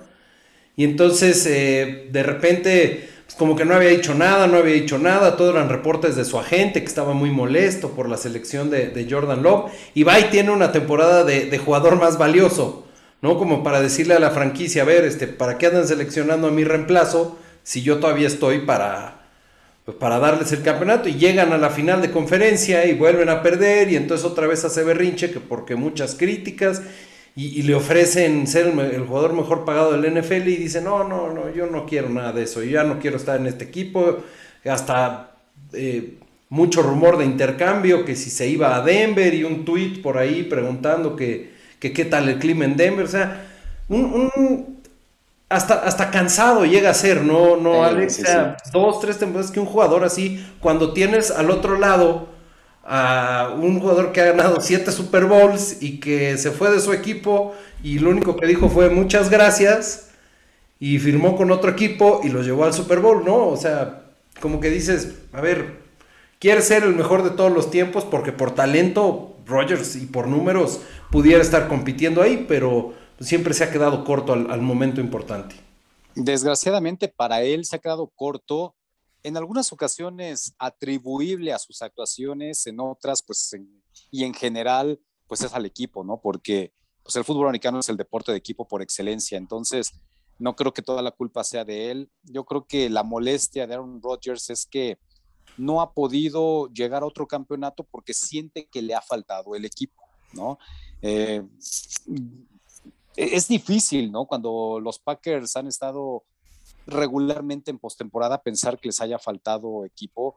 Y entonces, eh, de repente, pues, como que no había dicho nada, no había dicho nada, todos eran reportes de su agente que estaba muy molesto por la selección de, Jordan Love. Y va y tiene una temporada de, de, jugador más valioso, ¿no? Como para decirle a la franquicia, a ver, este, ¿para qué andan seleccionando a mi reemplazo si yo todavía estoy para pues para darles el campeonato y llegan a la final de conferencia y vuelven a perder y entonces otra vez hace berrinche que porque muchas críticas y, le ofrecen ser el, jugador mejor pagado del NFL y dice no, no, no, yo no quiero nada de eso, yo ya no quiero estar en este equipo, hasta eh, mucho rumor de intercambio que si se iba a Denver y un tweet por ahí preguntando que, que qué tal el clima en Denver, o sea, un hasta, hasta cansado llega a ser, ¿no, no Alex? dos, tres temporadas que un jugador así, cuando tienes al otro lado a un jugador que ha ganado siete Super Bowls y que se fue de su equipo y lo único que dijo fue muchas gracias y firmó con otro equipo y lo llevó al Super Bowl, ¿no? O sea, como que dices, a ver, quiere ser el mejor de todos los tiempos porque por talento Rogers y por números pudiera estar compitiendo ahí, pero siempre se ha quedado corto al, momento importante. Desgraciadamente para él se ha quedado corto, en algunas ocasiones atribuible a sus actuaciones, en otras, pues, y en general, pues es al equipo, ¿no? Porque pues el fútbol americano es el deporte de equipo por excelencia, entonces no creo que toda la culpa sea de él. Yo creo que la molestia de Aaron Rodgers es que no ha podido llegar a otro campeonato porque siente que le ha faltado el equipo, ¿no? Eh, es difícil, ¿no? Cuando los Packers han estado regularmente en postemporada, pensar que les haya faltado equipo.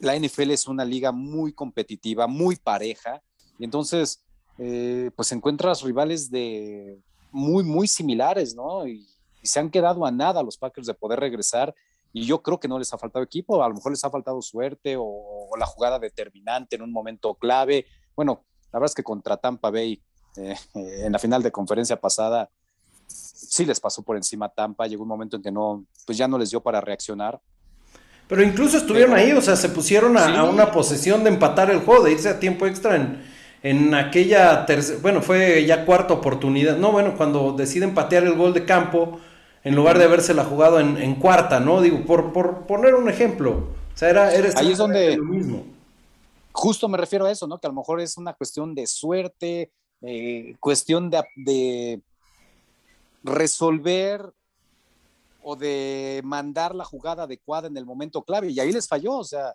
La NFL es una liga muy competitiva, muy pareja, y entonces, eh, pues encuentras rivales de muy, muy similares, ¿no? Y, se han quedado a nada los Packers de poder regresar. Y yo creo que no les ha faltado equipo, a lo mejor les ha faltado suerte o, o la jugada determinante en un momento clave. Bueno, la verdad es que contra Tampa Bay eh, en la final de conferencia pasada sí les pasó por encima Tampa, llegó un momento en que no, pues ya no les dio para reaccionar. Pero incluso estuvieron ahí, o sea, se pusieron a, una posesión de empatar el juego, de irse a tiempo extra en, en aquella tercera, bueno, fue ya cuarta oportunidad, no, bueno, cuando deciden patear el gol de campo, en lugar de habérsela jugado en, cuarta, ¿no? Digo, por, por, poner un ejemplo. O sea, era, era Ahí es donde lo mismo. Justo me refiero a eso, ¿no? Que a lo mejor es una cuestión de suerte, eh, cuestión de, de resolver o de mandar la jugada adecuada en el momento clave. Y ahí les falló, o sea,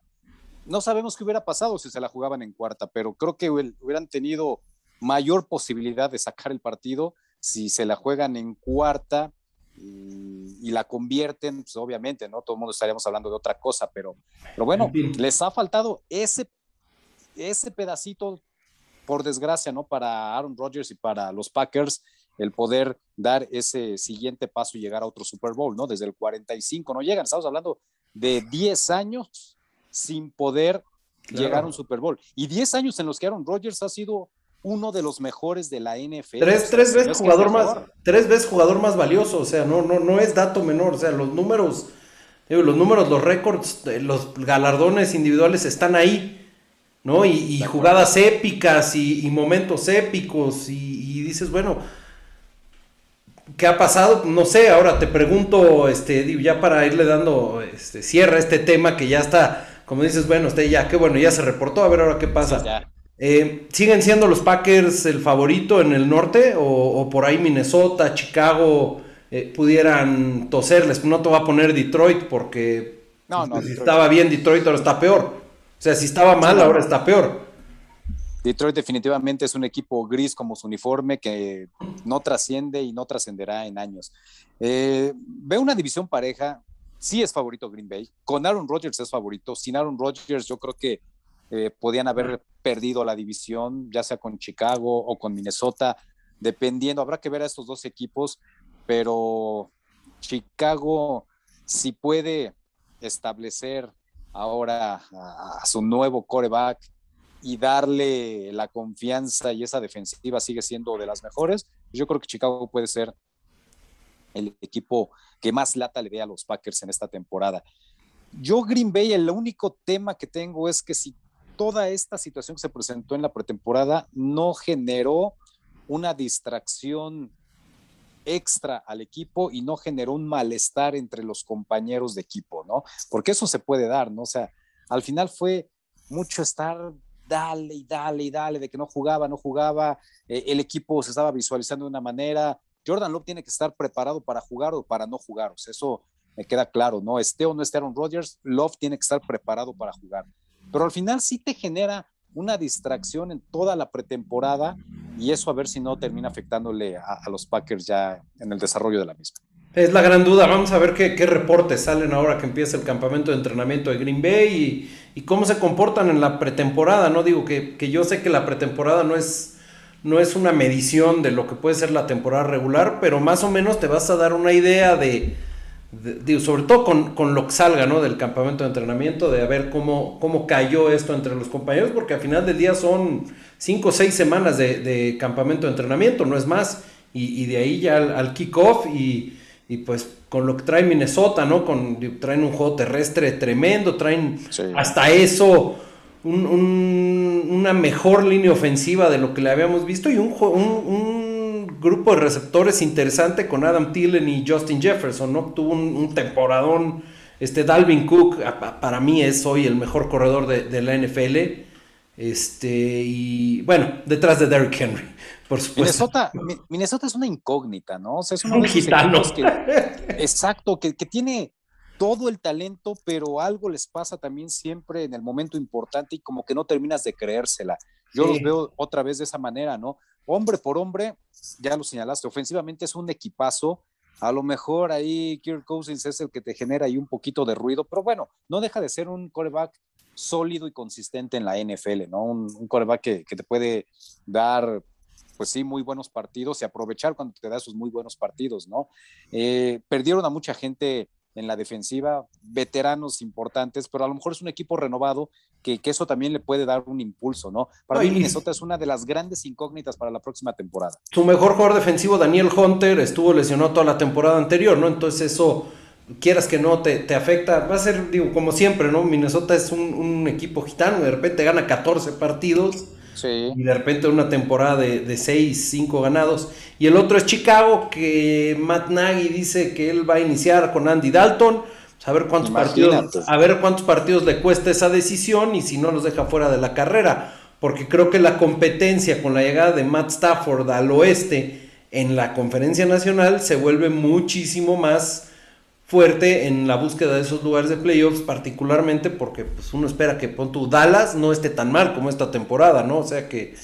no sabemos qué hubiera pasado si se la jugaban en cuarta, pero creo que hubieran tenido mayor posibilidad de sacar el partido si se la juegan en cuarta y, la convierten, pues obviamente, ¿no? Todo el mundo estaríamos hablando de otra cosa, pero, pero bueno, les ha faltado ese, ese pedacito, por desgracia, ¿no? Para Aaron Rodgers y para los Packers, el poder dar ese siguiente paso y llegar a otro Super Bowl, ¿no? Desde el 45 no llegan, estamos hablando de 10 años sin poder llegar a un Super Bowl. Y 10 años en los que Aaron Rodgers ha sido uno de los mejores de la NFL. Tres, tres veces jugador más, tres veces jugador más valioso, o sea, no, no, no es dato menor, o sea, los números, los números, los récords, eh, los galardones individuales están ahí, ¿no? Y, jugadas épicas y, momentos épicos, y, dices, bueno, ¿qué ha pasado? No sé, ahora te pregunto, este, ya para irle dando este, cierre a este tema que ya está, como dices, bueno, usted ya, qué bueno, ya se reportó, a ver ahora qué pasa. Eh, ¿Siguen siendo los Packers el favorito en el norte? ¿O, por ahí Minnesota, Chicago eh, pudieran toserles? No te va a poner Detroit porque si estaba bien Detroit ahora está peor. O sea, si estaba mal ahora está peor. Detroit definitivamente es un equipo gris como su uniforme que no trasciende y no trascenderá en años. Eh, veo una división pareja, sí es favorito Green Bay, con Aaron Rodgers es favorito, sin Aaron Rodgers yo creo que eh, podían haber perdido la división, ya sea con Chicago o con Minnesota, dependiendo, habrá que ver a estos dos equipos, pero Chicago si puede establecer ahora a, su nuevo coreback y darle la confianza y esa defensiva sigue siendo de las mejores, yo creo que Chicago puede ser el equipo que más lata le dé a los Packers en esta temporada. Yo Green Bay, el único tema que tengo es que si toda esta situación que se presentó en la pretemporada no generó una distracción extra al equipo y no generó un malestar entre los compañeros de equipo, ¿no? Porque eso se puede dar, ¿no? O sea, al final fue mucho estar dale y dale y dale de que no jugaba, no jugaba, eh, el equipo se estaba visualizando de una manera. Jordan Love tiene que estar preparado para jugar o para no jugar, o sea, eso me queda claro, ¿no? Esté o no esté Aaron Rodgers, Love tiene que estar preparado para jugar pero al final sí te genera una distracción en toda la pretemporada y eso a ver si no termina afectándole a, los Packers ya en el desarrollo de la misma. Es la gran duda. Vamos a ver qué, reportes salen ahora que empieza el campamento de entrenamiento de Green Bay y, cómo se comportan en la pretemporada. No digo que, que, yo sé que la pretemporada no es, no es una medición de lo que puede ser la temporada regular, pero más o menos te vas a dar una idea de, sobre todo con, lo que salga ¿no? del campamento de entrenamiento, de a ver cómo, cómo cayó esto entre los compañeros, porque al final del día son cinco o seis semanas de, campamento de entrenamiento, no es más, y, de ahí ya al, kickoff y, pues con lo que trae Minnesota, ¿no? Con, traen un juego terrestre tremendo, traen hasta eso una mejor línea ofensiva de lo que le habíamos visto y un, un grupo de receptores interesante con Adam Thielen y Justin Jefferson, ¿no? Tuvo un, temporadón. Este Dalvin Cook, para mí es hoy el mejor corredor de, la NFL. Este, y bueno, detrás de Derrick Henry, por supuesto. Minnesota, es una incógnita, ¿no? O sea, es un gitano. exacto, que, que tiene todo el talento, pero algo les pasa también siempre en el momento importante y como que no terminas de creérsela. Yo los veo otra vez de esa manera, ¿no? Hombre por hombre, ya lo señalaste, ofensivamente es un equipazo. A lo mejor ahí Kirk Cousins es el que te genera ahí un poquito de ruido, pero bueno, no deja de ser un coreback sólido y consistente en la NFL, ¿no? Un, coreback que, te puede dar, pues sí, muy buenos partidos y aprovechar cuando te da esos muy buenos partidos, ¿no? Eh, perdieron a mucha gente en la defensiva, veteranos importantes, pero a lo mejor es un equipo renovado que, eso también le puede dar un impulso, ¿no? Para mí Minnesota es una de las grandes incógnitas para la próxima temporada. Su mejor jugador defensivo, Daniel Hunter, estuvo lesionado toda la temporada anterior, ¿no? Entonces eso, quieras que no, te, afecta. Va a ser, digo, como siempre, ¿no? Minnesota es un, equipo gitano, de repente gana 14 partidos. y de repente una temporada de, de 6, 5 ganados. Y el otro es Chicago, que Matt Nagy dice que él va a iniciar con Andy Dalton. A ver cuántos partidos, a ver cuántos partidos le cuesta esa decisión y si no los deja fuera de la carrera. Porque creo que la competencia con la llegada de Matt Stafford al oeste en la conferencia nacional se vuelve muchísimo más fuerte en la búsqueda de esos lugares de playoffs, particularmente porque pues, uno espera que pon Dallas no esté tan mal como esta temporada, ¿no? O sea que,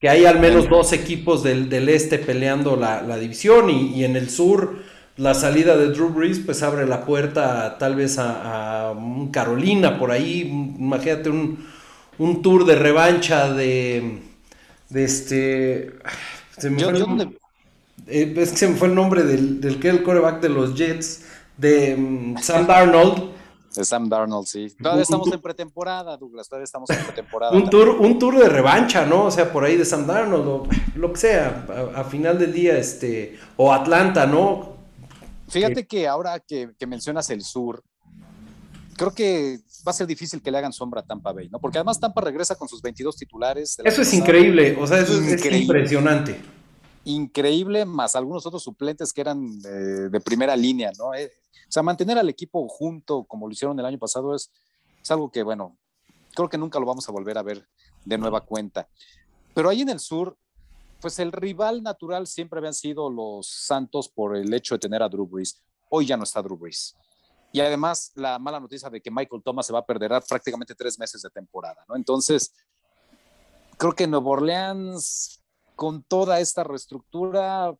que hay al menos dos equipos del, este peleando la, división y, en el sur la salida de Drew Brees pues abre la puerta tal vez a, Carolina por ahí, imagínate un, tour de revancha de, de este... Se me fue el, eh, es que se me fue el nombre del, del que el coreback de los Jets de mm, Sam Darnold. De Sam Darnold, sí. Todavía estamos en pretemporada, Douglas, todavía estamos en pretemporada. un, tour, un tour de revancha, ¿no? O sea, por ahí de Sam Darnold, o lo que sea, a, final del día, este, o Atlanta, ¿no? Fíjate que ahora que, mencionas el sur, creo que va a ser difícil que le hagan sombra a Tampa Bay, ¿no? Porque además Tampa regresa con sus 22 titulares. Eso es increíble, o sea, eso es impresionante. Increíble, más algunos otros suplentes que eran de primera línea, ¿no? Eh, o sea, mantener al equipo junto como lo hicieron el año pasado es, es algo que, bueno, creo que nunca lo vamos a volver a ver de nueva cuenta. Pero ahí en el sur, pues el rival natural siempre habían sido los Santos por el hecho de tener a Drew Brees. Hoy ya no está Drew Brees. Y además la mala noticia de que Michael Thomas se va a perder prácticamente tres meses de temporada, ¿no? Entonces, creo que Nuevo Orleans, con toda esta reestructura,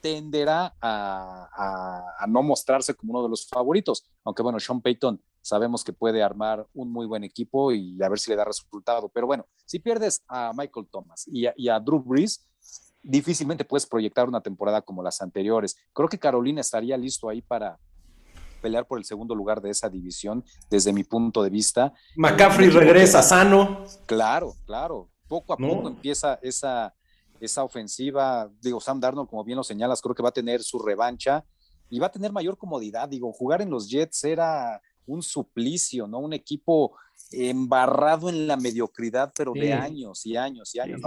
tenderá a, no mostrarse como uno de los favoritos, aunque bueno, Sean Payton sabemos que puede armar un muy buen equipo y a ver si le da resultado, pero bueno, si pierdes a Michael Thomas y a, Drew Brees, difícilmente puedes proyectar una temporada como las anteriores. Creo que Carolina estaría listo ahí para pelear por el segundo lugar de esa división, desde mi punto de vista. McCaffrey regresa sano. Claro, claro. Poco a poco empieza esa, esa ofensiva, digo, Sam Darnold, como bien lo señalas, creo que va a tener su revancha y va a tener mayor comodidad. Digo, jugar en los Jets era un suplicio, ¿no? Un equipo embarrado en la mediocridad, pero de años y años y años.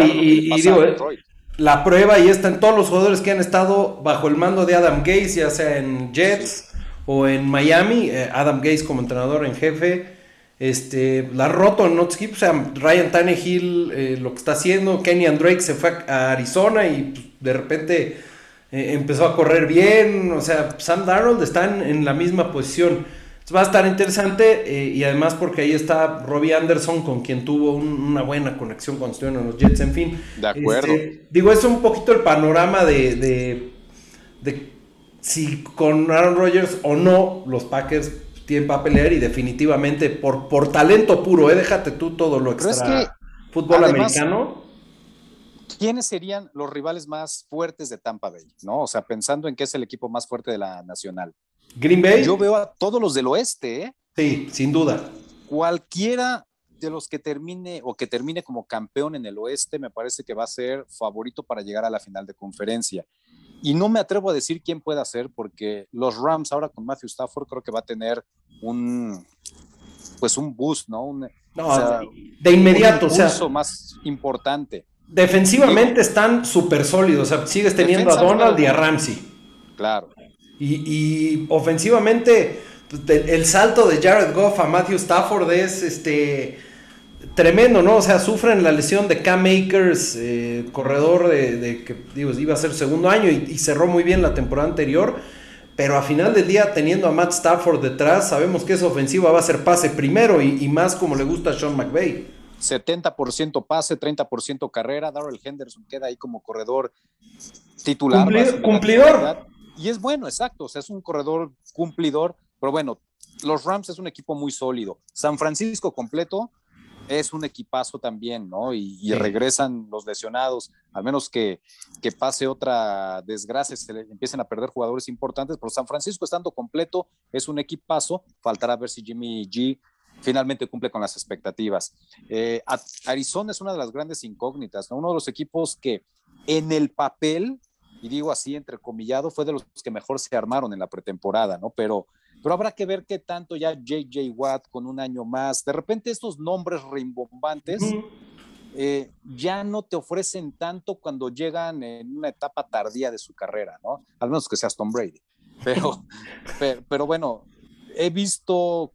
y, digo, la prueba y está en todos los jugadores que han estado bajo el mando de Adam Gaze, ya sea en Jets o en Miami, eh, Adam Gaze como entrenador en jefe, este, la roto en equipos, o sea, Ryan Tannehill eh, lo que está haciendo, Kenny Drake se fue a Arizona y pues, de repente eh, empezó a correr bien, o sea, Sam Darnold está en, la misma posición. Va a estar interesante eh, y además porque ahí está Robbie Anderson con quien tuvo una buena conexión cuando estuvieron en los Jets, en fin. De acuerdo. Este, digo, es un poquito el panorama de, de, de si con Aaron Rodgers o no los Packers tienen para pelear y definitivamente por, por talento puro, ¿eh? déjate tú todo lo extra fútbol americano. ¿Quiénes serían los rivales más fuertes de Tampa Bay? ¿No? O sea, pensando en que es el equipo más fuerte de la nacional. Green Bay. Yo veo a todos los del oeste, ¿eh? Sí, sin duda. Cualquiera de los que termine o que termine como campeón en el oeste, me parece que va a ser favorito para llegar a la final de conferencia. Y no me atrevo a decir quién puede hacer, porque los Rams ahora con Matthew Stafford creo que va a tener un, pues un boost, ¿no? Un, de inmediato, un o sea, más importante. Defensivamente están súper sólidos, o sea, sigues teniendo a Donald y a Ramsey. Claro. Y, ofensivamente, pues, el, salto de Jared Goff a Matthew Stafford es este tremendo, ¿no? O sea, sufren la lesión de Cam Akers, eh, corredor de, que digo, iba a ser segundo año y, cerró muy bien la temporada anterior. Pero a final del día, teniendo a Matt Stafford detrás, sabemos que esa ofensiva va a ser pase primero y, más como le gusta a Sean McVay. 70% pase, 30% carrera. Darrell Henderson queda ahí como corredor titular. cumplidor. Y es bueno, exacto. O sea, es un corredor cumplidor. Pero bueno, los Rams es un equipo muy sólido. San Francisco completo, es un equipazo también, ¿no? Y, regresan los lesionados, al menos que, que pase otra desgracia, se empiecen a perder jugadores importantes, pero San Francisco estando completo es un equipazo, faltará ver si Jimmy G finalmente cumple con las expectativas. Eh, Arizona es una de las grandes incógnitas, ¿no? Uno de los equipos que en el papel, y digo así entrecomillado, fue de los que mejor se armaron en la pretemporada, ¿no? Pero pero habrá que ver qué tanto ya JJ Watt con un año más. De repente estos nombres rimbombantes eh, ya no te ofrecen tanto cuando llegan en una etapa tardía de su carrera, ¿no? Al menos que seas Tom Brady. Pero, pero, bueno, he visto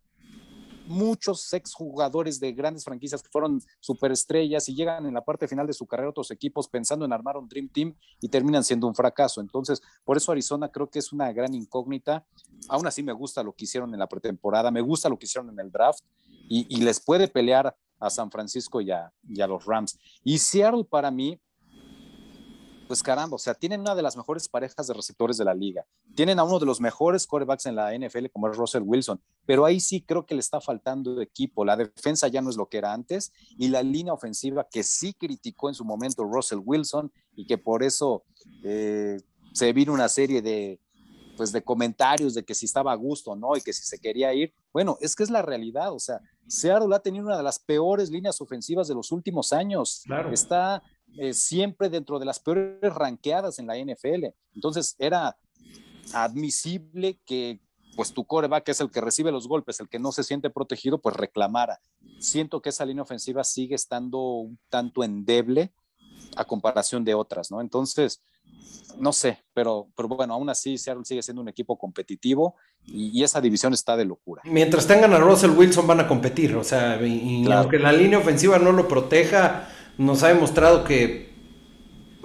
muchos exjugadores de grandes franquicias que fueron superestrellas y llegan en la parte final de su carrera a otros equipos pensando en armar un Dream Team y terminan siendo un fracaso. Entonces, por eso Arizona creo que es una gran incógnita. Aún así me gusta lo que hicieron en la pretemporada, me gusta lo que hicieron en el draft y, y les puede pelear a San Francisco y a, los Rams. Y Seattle para mí, pues caramba, o sea, tienen una de las mejores parejas de receptores de la liga. Tienen a uno de los mejores quarterbacks en la NFL como es Russell Wilson, pero ahí sí creo que le está faltando equipo. La defensa ya no es lo que era antes y la línea ofensiva que sí criticó en su momento Russell Wilson y que por eso eh, se vino una serie de, pues de comentarios de que si estaba a gusto o no y que si se quería ir. Bueno, es que es la realidad, o sea, Seattle ha tenido una de las peores líneas ofensivas de los últimos años. Está eh, siempre dentro de las peores ranqueadas en la NFL. Entonces era admisible que pues tu coreback es el que recibe los golpes, el que no se siente protegido, pues reclamara. Siento que esa línea ofensiva sigue estando un tanto endeble a comparación de otras, ¿no? Entonces, no sé, pero, pero bueno, aún así Seattle sigue siendo un equipo competitivo y, esa división está de locura. Mientras tengan a Russell Wilson van a competir, o sea, y, aunque la línea ofensiva no lo proteja, nos ha demostrado que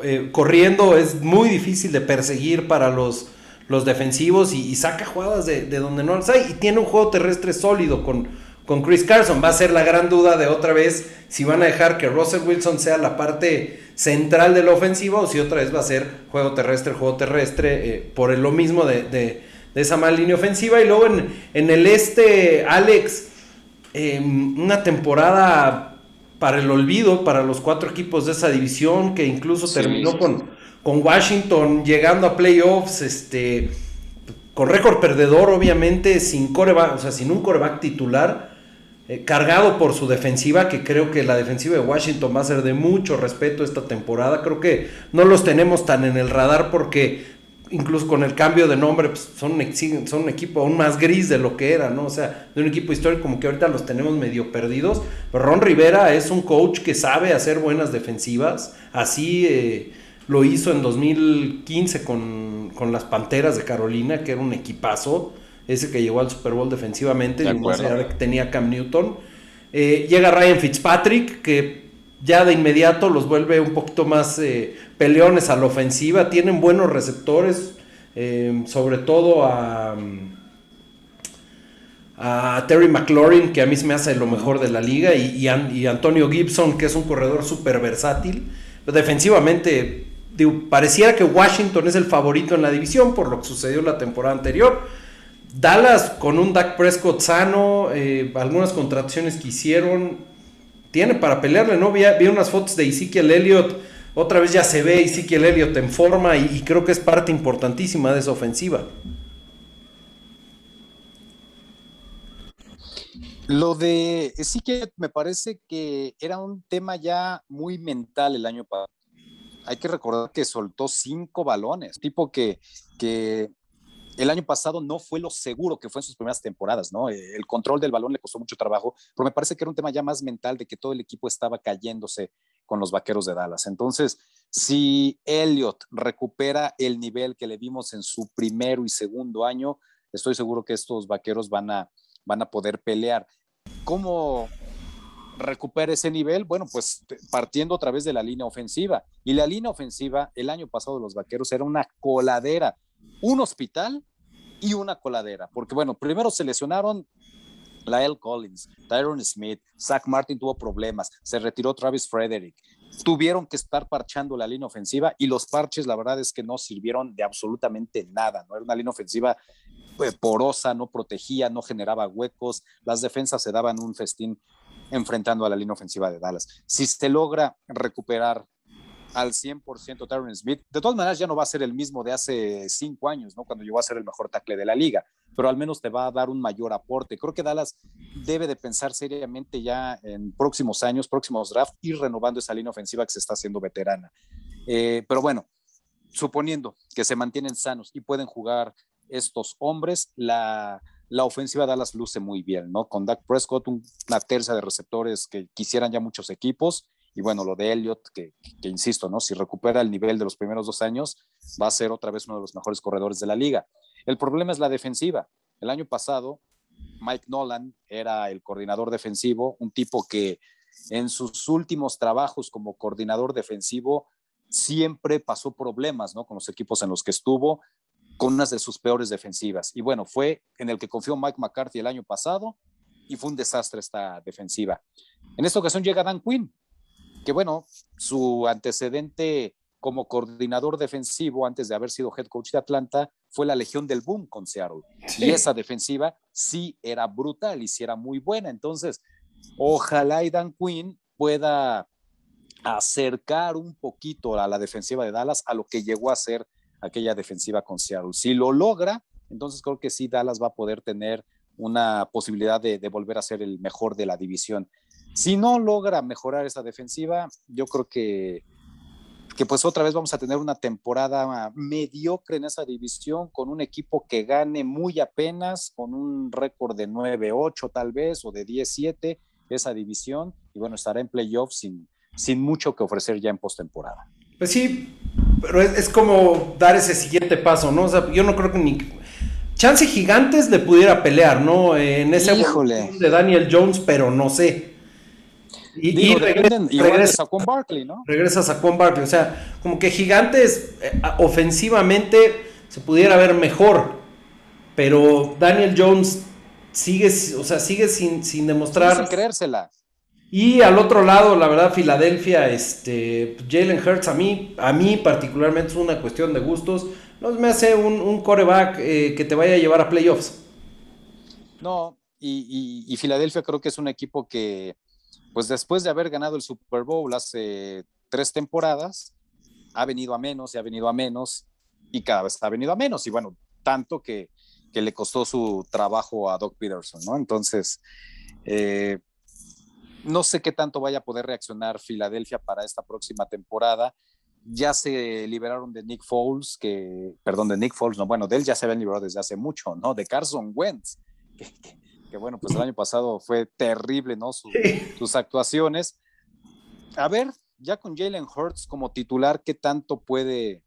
eh, corriendo es muy difícil de perseguir para los, los defensivos y, saca jugadas de, de, donde no las hay y tiene un juego terrestre sólido con, con Chris Carson. Va a ser la gran duda de otra vez si van a dejar que Russell Wilson sea la parte central de la ofensiva o si otra vez va a ser juego terrestre, juego terrestre, eh, por lo mismo de, esa mala línea ofensiva. Y luego en, en el este, Alex, em, una temporada para el olvido para los cuatro equipos de esa división que incluso terminó Con, con Washington llegando a playoffs, este, con récord perdedor obviamente, sin coreback, o sea, sin un coreback titular eh, cargado por su defensiva, que creo que la defensiva de Washington va a ser de mucho respeto esta temporada. Creo que no los tenemos tan en el radar porque incluso con el cambio de nombre pues, son, son un equipo aún más gris de lo que era, ¿no? O sea, de un equipo histórico como que ahorita los tenemos medio perdidos. Pero Ron Rivera es un coach que sabe hacer buenas defensivas. Así eh, lo hizo en 2015 con, con las Panteras de Carolina, que era un equipazo ese que llegó al Super Bowl defensivamente, y más allá de que tenía Cam Newton. Eh, llega Ryan Fitzpatrick, que ya de inmediato los vuelve un poquito más eh, peleones a la ofensiva. Tienen buenos receptores, eh, sobre todo a, a Terry McLaurin, que a mí me hace lo mejor de la liga, y, y, Antonio Gibson, que es un corredor súper versátil. defensivamente, pareciera que Washington es el favorito en la división por lo que sucedió la temporada anterior Dallas con un Dak Prescott sano, eh, algunas contracciones que hicieron, tiene para pelearle, ¿no? Vi, unas fotos de Ezekiel Elliott, otra vez ya se ve Ezekiel Elliott en forma y, creo que es parte importantísima de esa ofensiva. Lo de Ezekiel me parece que era un tema ya muy mental el año pasado. Hay que recordar que soltó cinco balones, tipo que, que el año pasado no fue lo seguro que fue en sus primeras temporadas, ¿no? Eh, el control del balón le costó mucho trabajo, pero me parece que era un tema ya más mental de que todo el equipo estaba cayéndose con los vaqueros de Dallas. Entonces, si Elliot recupera el nivel que le vimos en su primero y segundo año, estoy seguro que estos vaqueros van a, van a poder pelear. ¿Cómo recupera ese nivel? Bueno, pues partiendo a través de la línea ofensiva. Y la línea ofensiva, el año pasado los vaqueros era una coladera un hospital y una coladera, porque bueno, primero se lesionaron Lyle Collins, Tyron Smith, Zach Martin tuvo problemas, se retiró Travis Frederick, tuvieron que estar parchando la línea ofensiva y los parches la verdad es que no sirvieron de absolutamente nada, no era una línea ofensiva pues, porosa, no protegía, no generaba huecos, las defensas se daban un festín enfrentando a la línea ofensiva de Dallas. Si se logra recuperar al 100% Tyron Smith. De todas maneras, ya no va a ser el mismo de hace cinco años, ¿no? Cuando llegó a ser el mejor tackle de la liga, pero al menos te va a dar un mayor aporte. Creo que Dallas debe de pensar seriamente ya en próximos años, próximos draft, ir renovando esa línea ofensiva que se está haciendo veterana. Eh, pero bueno, suponiendo que se mantienen sanos y pueden jugar estos hombres, la, la ofensiva de Dallas luce muy bien, ¿no? Con Dak Prescott, una tercia de receptores que quisieran ya muchos equipos Y bueno, lo de Elliott, que, que, insisto, ¿no? Si recupera el nivel de los primeros dos años, va a ser otra vez uno de los mejores corredores de la liga. El problema es la defensiva. El año pasado, Mike Nolan era el coordinador defensivo, un tipo que en sus últimos trabajos como coordinador defensivo siempre pasó problemas, ¿no? Con los equipos en los que estuvo, con unas de sus peores defensivas. Y bueno, fue en el que confió Mike McCarthy el año pasado y fue un desastre esta defensiva. En esta ocasión llega Dan Quinn, que bueno, su antecedente como coordinador defensivo antes de haber sido head coach de Atlanta fue la Legión del Boom con Seattle. Y esa defensiva sí era brutal y sí era muy buena. Entonces, ojalá Dan Quinn pueda acercar un poquito a la defensiva de Dallas a lo que llegó a ser aquella defensiva con Seattle. Si lo logra, entonces creo que sí Dallas va a poder tener una posibilidad de, de volver a ser el mejor de la división. Si no logra mejorar esa defensiva, yo creo que que pues otra vez vamos a tener una temporada mediocre en esa división con un equipo que gane muy apenas, con un récord de 9-8 tal vez o de 10-7 esa división y bueno, estará en playoffs sin, sin mucho que ofrecer ya en postemporada. Pues sí, pero es, como dar ese siguiente paso, ¿no? O sea, yo no creo que ni chance gigantes le pudiera pelear, ¿no? En ese de Daniel Jones, pero no sé. Y, regresa, a Juan Barkley, ¿no? Regresas a Juan Barkley. O sea, como que Gigantes eh, ofensivamente se pudiera ver mejor. Pero Daniel Jones sigue, o sea, sigue sin, sin demostrar. sin creérsela. Y al otro lado, la verdad, Filadelfia, este, Jalen Hurts, a mí, a mí particularmente es una cuestión de gustos. No me hace un, un coreback eh, que te vaya a llevar a playoffs. No, y, y Filadelfia creo que es un equipo que, pues después de haber ganado el Super Bowl hace tres temporadas, ha venido a menos y ha venido a menos y cada vez ha venido a menos. Y bueno, tanto que, le costó su trabajo a Doc Peterson, ¿no? Entonces, eh, no sé qué tanto vaya a poder reaccionar Filadelfia para esta próxima temporada. Ya se liberaron de Nick Foles, que, perdón, de Nick Foles, no, bueno, de él ya se habían liberado desde hace mucho, ¿no? De Carson Wentz, que, que bueno, pues el año pasado fue terrible, ¿no? Sus actuaciones. A ver, ya con Jalen Hurts como titular, ¿qué tanto puede,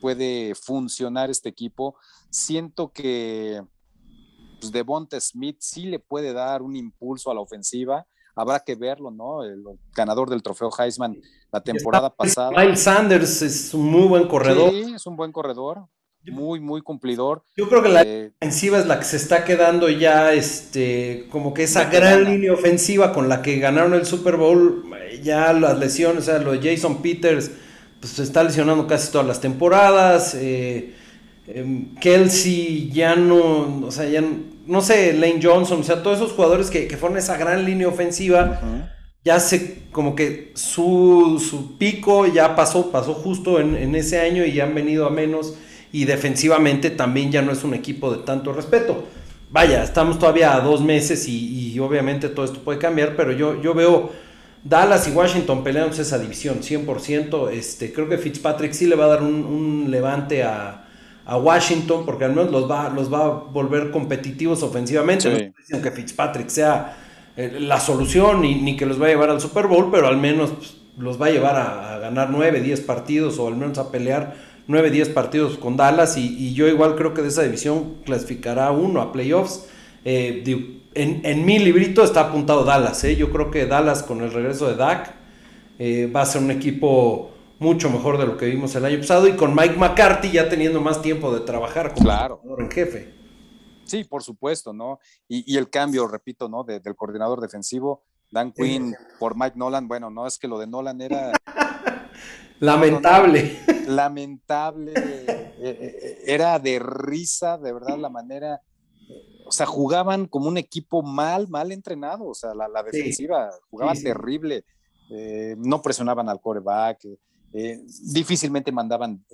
puede funcionar este equipo? Siento que pues, Devonta Smith sí le puede dar un impulso a la ofensiva. Habrá que verlo, ¿no? El ganador del trofeo Heisman la temporada pasada. Miles Sanders es un muy buen corredor. Sí, es un buen corredor muy, muy cumplidor. Yo creo que la eh, ofensiva es la que se está quedando ya, este, como que esa gran línea ofensiva con la que ganaron el Super Bowl, ya las lesiones, o sea, lo de Jason Peters, pues se está lesionando casi todas las temporadas. Eh, em, Kelsey ya no, o sea, ya no, sé, Lane Johnson, o sea, todos esos jugadores que, que fueron esa gran línea ofensiva. Ya se, como que su, su, pico ya pasó, pasó justo en, en ese año y ya han venido a menos y defensivamente también ya no es un equipo de tanto respeto. Vaya, estamos todavía a dos meses y, obviamente todo esto puede cambiar, pero yo, yo veo Dallas y Washington peleándose esa división 100%. Este, creo que Fitzpatrick sí le va a dar un, levante a, Washington porque al menos los va, los va a volver competitivos ofensivamente. No que Fitzpatrick sea eh, la solución ni, ni, que los va a llevar al Super Bowl, pero al menos pues, los va a llevar a, a ganar 9, 10 partidos o al menos a pelear 9, 10 partidos con Dallas y, yo igual creo que de esa división clasificará uno a playoffs. Eh, en, mi librito está apuntado Dallas, ¿eh? yo creo que Dallas con el regreso de Dak eh, va a ser un equipo mucho mejor de lo que vimos el año pasado y con Mike McCarthy ya teniendo más tiempo de trabajar como claro. en jefe. Sí, por supuesto, ¿no? Y, el cambio, repito, ¿no? del coordinador defensivo, Dan Quinn por Mike Nolan, bueno, no es que lo de Nolan era Lamentable. Lamentable. Eh, eh, era de risa, de verdad, la manera. O sea, jugaban como un equipo mal, mal entrenado. O sea, la, defensiva jugaba terrible. Eh, no presionaban al coreback. difícilmente mandaban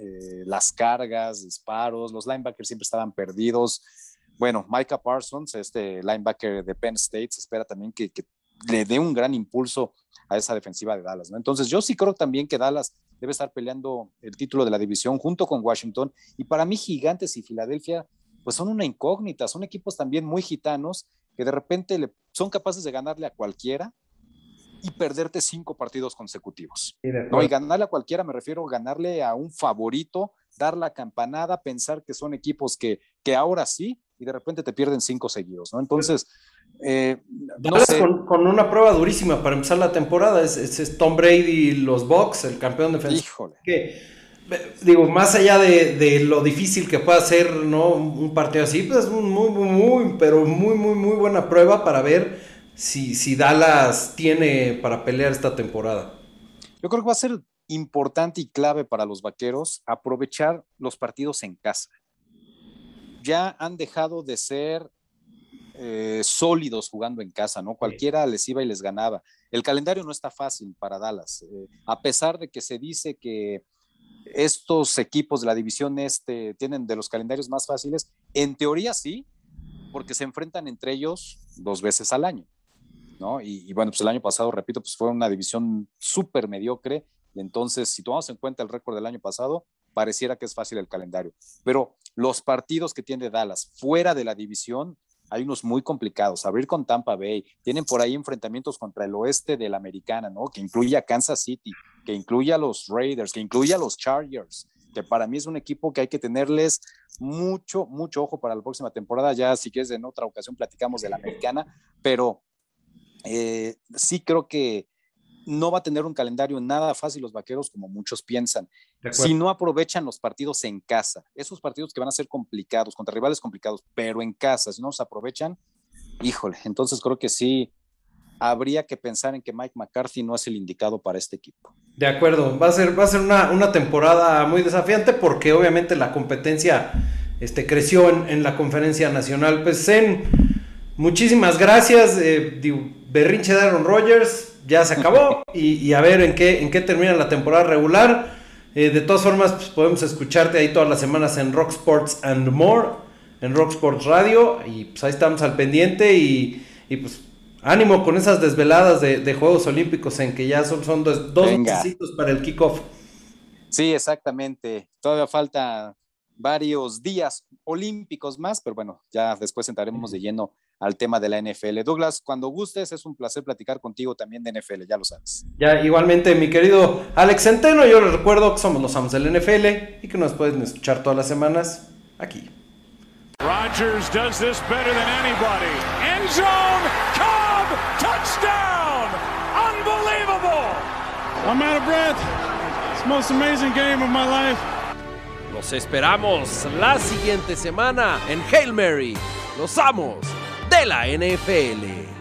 las cargas, disparos. Los linebackers siempre estaban perdidos. Bueno, Micah Parsons, este linebacker de Penn State, se espera también que, que le dé un gran impulso a esa defensiva de Dallas, ¿no? Entonces yo sí creo también que Dallas debe estar peleando el título de la división junto con Washington y para mí Gigantes y Filadelfia pues son una incógnita, son equipos también muy gitanos que de repente le, son capaces de ganarle a cualquiera y perderte cinco partidos consecutivos. no, y ganarle a cualquiera, me refiero a ganarle a un favorito, dar la campanada, pensar que son equipos que, que ahora sí, y de repente te pierden cinco seguidos, ¿no? Entonces, eh, con, una prueba durísima para empezar la temporada, es, Tom Brady y los Bucks, el campeón defensivo. Que, digo, más allá de, lo difícil que pueda ser ¿no? un partido así, pues es muy, muy, muy, pero muy, muy, muy buena prueba para ver si, si Dallas tiene para pelear esta temporada. Yo creo que va a ser importante y clave para los vaqueros aprovechar los partidos en casa. Ya han dejado de ser eh, sólidos jugando en casa, ¿no? Cualquiera les iba y les ganaba. El calendario no está fácil para Dallas, eh, a pesar de que se dice que estos equipos de la división este tienen de los calendarios más fáciles, en teoría sí, porque se enfrentan entre ellos dos veces al año. ¿no? Y, bueno, pues el año pasado, repito, pues fue una división súper mediocre. Y entonces, si tomamos en cuenta el récord del año pasado, pareciera que es fácil el calendario. Pero los partidos que tiene Dallas fuera de la división, hay unos muy complicados. Abrir con Tampa Bay, tienen por ahí enfrentamientos contra el oeste de la americana, ¿no? Que incluye a Kansas City, que incluye a los Raiders, que incluye a los Chargers, que para mí es un equipo que hay que tenerles mucho, mucho ojo para la próxima temporada. Ya si quieres en otra ocasión platicamos de la americana, pero eh, sí creo que no va a tener un calendario nada fácil los vaqueros como muchos piensan. Si no aprovechan los partidos en casa, esos partidos que van a ser complicados, contra rivales complicados, pero en casa, si no los aprovechan, híjole, entonces creo que sí habría que pensar en que Mike McCarthy no es el indicado para este equipo. De acuerdo, va a ser, va a ser una, temporada muy desafiante porque obviamente la competencia este, creció en, la conferencia nacional. Pues en muchísimas gracias. Eh, berrinche de Aaron Rodgers ya se acabó y, a ver en qué, en qué termina la temporada regular. Eh, de todas formas, pues, podemos escucharte ahí todas las semanas en Rock Sports and More, en Rock Sports Radio, y pues ahí estamos al pendiente y, pues ánimo con esas desveladas de, Juegos Olímpicos en que ya son, son dos, dos para el kickoff. Sí, exactamente. Todavía falta varios días olímpicos más, pero bueno, ya después entraremos de lleno al tema de la NFL. Douglas, cuando gustes, es un placer platicar contigo también de NFL, ya lo sabes. Ya, igualmente, mi querido Alex Centeno, yo les recuerdo que somos los amos del NFL y que nos pueden escuchar todas las semanas aquí. Rodgers does this better than anybody. End zone, Cobb, touchdown! Unbelievable! I'm out of breath. It's the most amazing game of my life. Los esperamos la siguiente semana en Hail Mary. Los amos de la NFL.